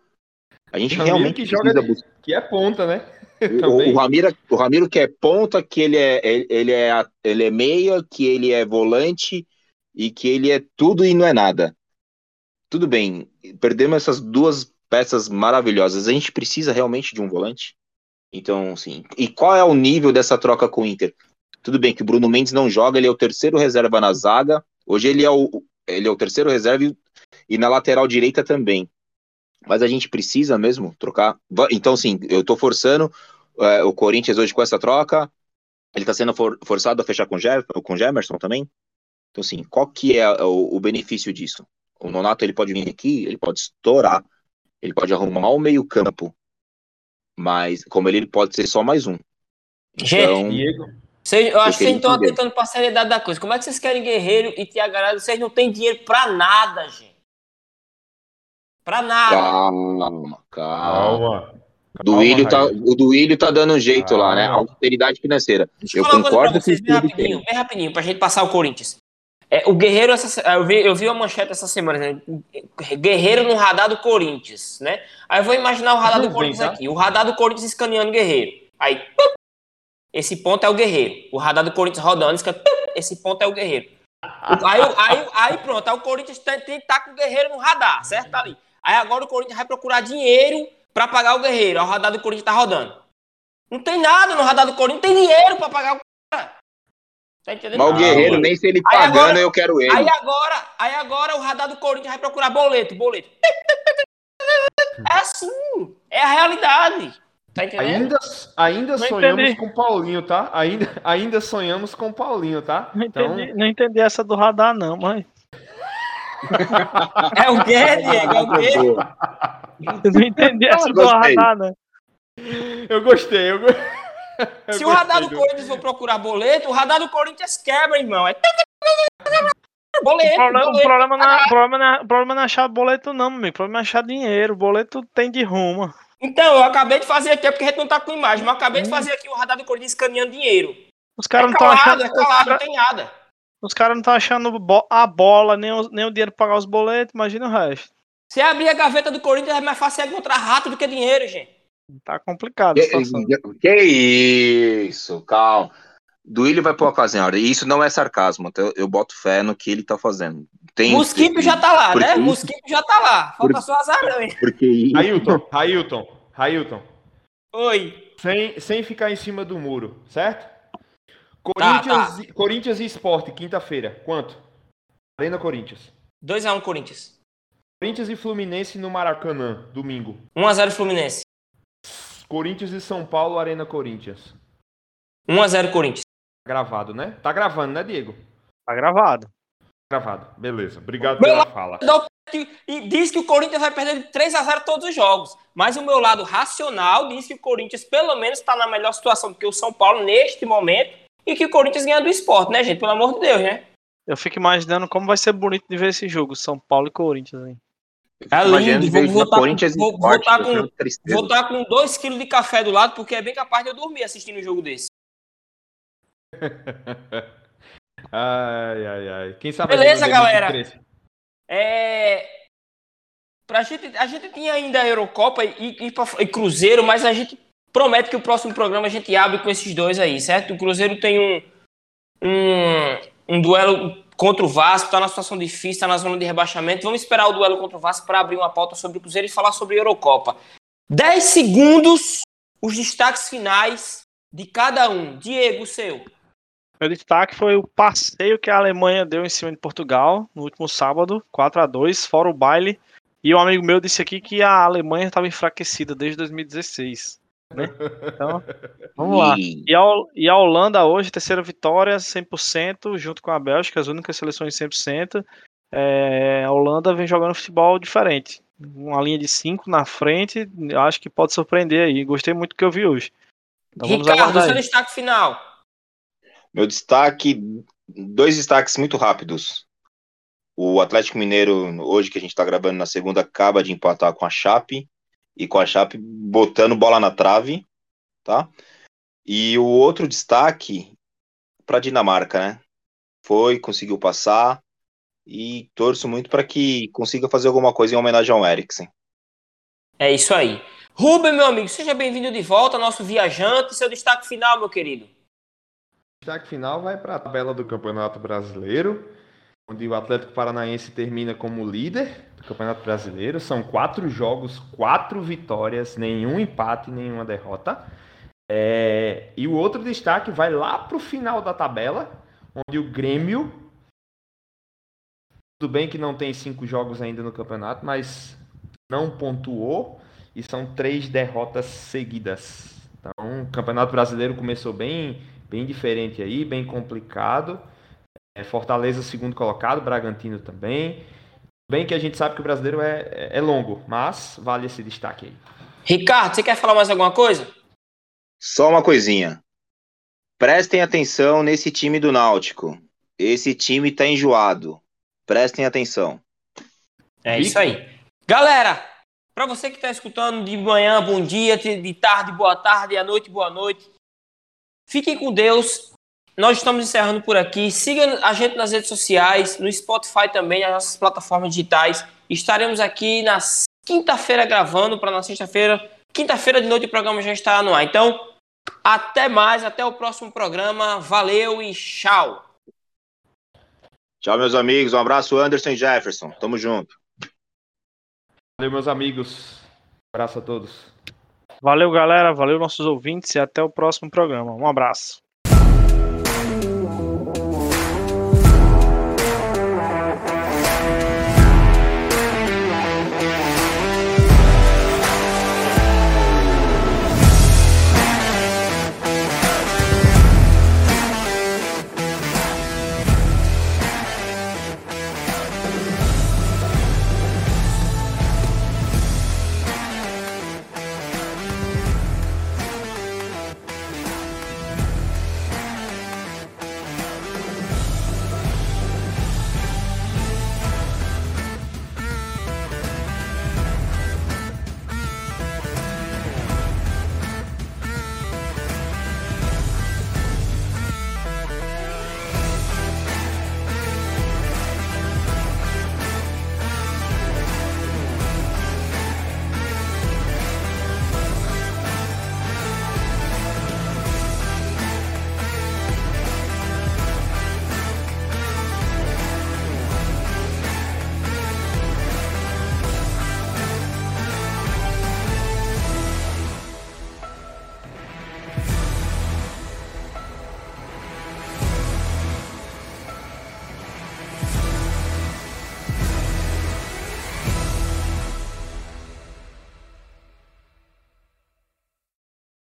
A gente Ramiro realmente que joga buscar- que é ponta, né? o, o Ramiro, o Ramiro que é ponta, que ele é, ele, ele é ele é meia, que ele é volante e que ele é tudo e não é nada. Tudo bem, perdemos essas duas peças maravilhosas. A gente precisa realmente de um volante? Então, sim. E qual é o nível dessa troca com o Inter? Tudo bem que o Bruno Mendes não joga, ele é o terceiro reserva na zaga. Hoje ele é o, ele é o terceiro reserva e, e na lateral direita também. Mas a gente precisa mesmo trocar. Então, sim, eu tô forçando é, o Corinthians hoje com essa troca. Ele tá sendo for- forçado a fechar com o com Gemerson também. Então, assim, qual que é o, o benefício disso? O Nonato ele pode vir aqui, ele pode estourar, ele pode arrumar o meio campo, mas como ele, ele pode ser só mais um. Gente, Então, Diego, eu acho que vocês estão atentando pra seriedade da coisa. Como é que vocês querem Guerreiro e Galhardo? Vocês não têm dinheiro pra nada, gente. Pra nada. calma, calma. calma. Do Calma, Duílio tá, o Duílio tá dando um jeito lá, né? Calma. Austeridade financeira. Deixa eu Eu falar uma coisa concordo pra vocês, com bem que ele rapidinho, bem rapidinho, pra gente passar o Corinthians. É, o Guerreiro, essa, eu, vi, eu vi uma manchete essa semana, né? Guerreiro no radar do Corinthians, né? Aí eu vou imaginar o radar do Corinthians tá? aqui. O radar do Corinthians escaneando Guerreiro. Aí, pum, esse ponto é o Guerreiro. O radar do Corinthians rodando, esca- pum, esse ponto é o Guerreiro. Aí, aí, aí pronto, aí o Corinthians tem, tem que estar com o Guerreiro no radar, certo? Tá ali. Aí agora o Corinthians vai procurar dinheiro pra pagar o Guerreiro. Aí o radar do Corinthians tá rodando. Não tem nada no radar do Corinthians, não tem dinheiro pra pagar o cara. Tá entendendo? Mas o Guerreiro, nem se ele Aí pagando, agora- eu quero ele. Aí agora, aí agora o radar do Corinthians vai procurar boleto, boleto. É assim, é a realidade. Tá entendendo? Ainda, ainda Não sonhamos entendi. com o Paulinho, tá? Ainda, ainda sonhamos com o Paulinho, tá? Não Então, entendi, não entendi essa do radar, não, mas. É o quê, Diego? É o quê? Eu não entendi essa do Gostei. radar, não. eu gostei. Eu, go- eu Se o radar do gostei Corinthians for procurar boleto, o radar do Corinthians quebra, irmão. É boleto, O problema, o boleto. problema, não é, o problema, não é, problema não é achar boleto, não, meu amigo. O problema é achar dinheiro. O boleto tem de rumo. Então, eu acabei de fazer aqui, é porque a gente não tá com imagem, mas eu acabei de fazer aqui o radar do Corinthians escaneando dinheiro. Os É caras não estão calado, achando. é calado, não tem nada. Os caras não estão achando bo- a bola, nem o, nem o dinheiro pra pagar os boletos, imagina o resto. Se abrir a gaveta do Corinthians, é mais fácil encontrar rato do que dinheiro, gente. Tá complicado a situação. Que, que isso, calma. Duílio vai pôr a casa em ordem. E isso não é sarcasmo, então eu, eu boto fé no que ele tá fazendo. Tem, Mosquito já tá lá, Porque né? Mosquito já tá lá. Falta Por- só as aranhas. Porque Railton, Railton, Railton. Oi. Sem, sem ficar em cima do muro, certo? Corinthians, e- Corinthians e Sport, quinta-feira. Quanto? Arena Corinthians. 2x1 Corinthians. Corinthians e Fluminense no Maracanã, domingo. 1x0 Fluminense. Corinthians e São Paulo, Arena Corinthians. 1x0 Corinthians. Gravado, né? Tá gravando, né, Diego? Tá gravado. Gravado. Beleza. Obrigado Meu pela fala. E diz que o Corinthians vai perder de 3x0 todos os jogos. Mas o meu lado racional diz que o Corinthians, pelo menos, está na melhor situação do que o São Paulo neste momento. E que o Corinthians ganha do esporte, né, gente? Pelo amor de Deus, né? Eu fico imaginando como vai ser bonito de ver esse jogo, São Paulo e Corinthians. Hein? É Imaginando lindo. ver Vou voltar com- e vou- voltar com- tenho tristeza. Vou estar com 2kg de café do lado, porque é bem capaz de eu dormir assistindo um jogo desse. Ai, ai, ai. Quem sabe Beleza, a gente não galera. É. Pra gente, a gente tinha ainda a Eurocopa e, e, e Cruzeiro, mas a gente promete que o próximo programa a gente abre com esses dois aí, certo? O Cruzeiro tem um, um, um duelo contra o Vasco, tá na situação difícil, tá na zona de rebaixamento. Vamos esperar o duelo contra o Vasco para abrir uma pauta sobre o Cruzeiro e falar sobre a Eurocopa. 10 segundos, os destaques finais de cada um. Diego, seu. Meu destaque foi o passeio que a Alemanha deu em cima de Portugal no último sábado, 4 a 2 fora o baile. E um amigo meu disse aqui que a Alemanha estava enfraquecida desde 2016. Né? Então, vamos lá. E- a, e a Holanda hoje, terceira vitória, 100%, junto com a Bélgica, as únicas seleções 100%. É, a Holanda vem jogando futebol diferente. uma linha de cinco na frente, acho que pode surpreender aí. Gostei muito do que eu vi hoje. Então, Ricardo, seu destaque final. Meu destaque, dois destaques muito rápidos. O Atlético Mineiro, hoje que a gente está gravando na segunda, acaba de empatar com a Chape e com a Chape botando bola na trave, tá? E o outro destaque para Dinamarca, né? Foi, conseguiu passar e torço muito para que consiga fazer alguma coisa em homenagem ao Eriksen. É isso aí. Rubem, meu amigo, seja bem-vindo de volta, nosso viajante. Seu destaque final, meu querido. O destaque final vai para a tabela do Campeonato Brasileiro, onde o Atlético Paranaense termina como líder do Campeonato Brasileiro. São quatro jogos, quatro vitórias, nenhum empate, nenhuma derrota. É... E o outro destaque vai lá para o final da tabela, onde o Grêmio. Tudo bem que não tem cinco jogos ainda no campeonato, mas não pontuou e são três derrotas seguidas. Então, o Campeonato Brasileiro começou bem, bem diferente aí, bem complicado. É, Fortaleza segundo colocado, Bragantino também. Bem que a gente sabe que o brasileiro é, é longo, mas vale esse destaque aí. Ricardo, você quer falar mais alguma coisa? Só uma coisinha. Prestem atenção nesse time do Náutico. Esse time tá enjoado. Prestem atenção. É isso aí. Galera, para você que está escutando de manhã, bom dia, de tarde, boa tarde, à noite, boa noite. Fiquem com Deus. Nós estamos encerrando por aqui. Siga a gente nas redes sociais, no Spotify também, nas nossas plataformas digitais. Estaremos aqui na quinta-feira gravando para na sexta-feira. Quinta-feira de noite o programa já estará no ar. Então, até mais, até o próximo programa. Valeu e tchau. Tchau, meus amigos. Um abraço, Anderson e Jefferson. Tamo junto. Valeu, meus amigos. Um abraço a todos. Valeu, galera. Valeu, nossos ouvintes. E até o próximo programa. Um abraço.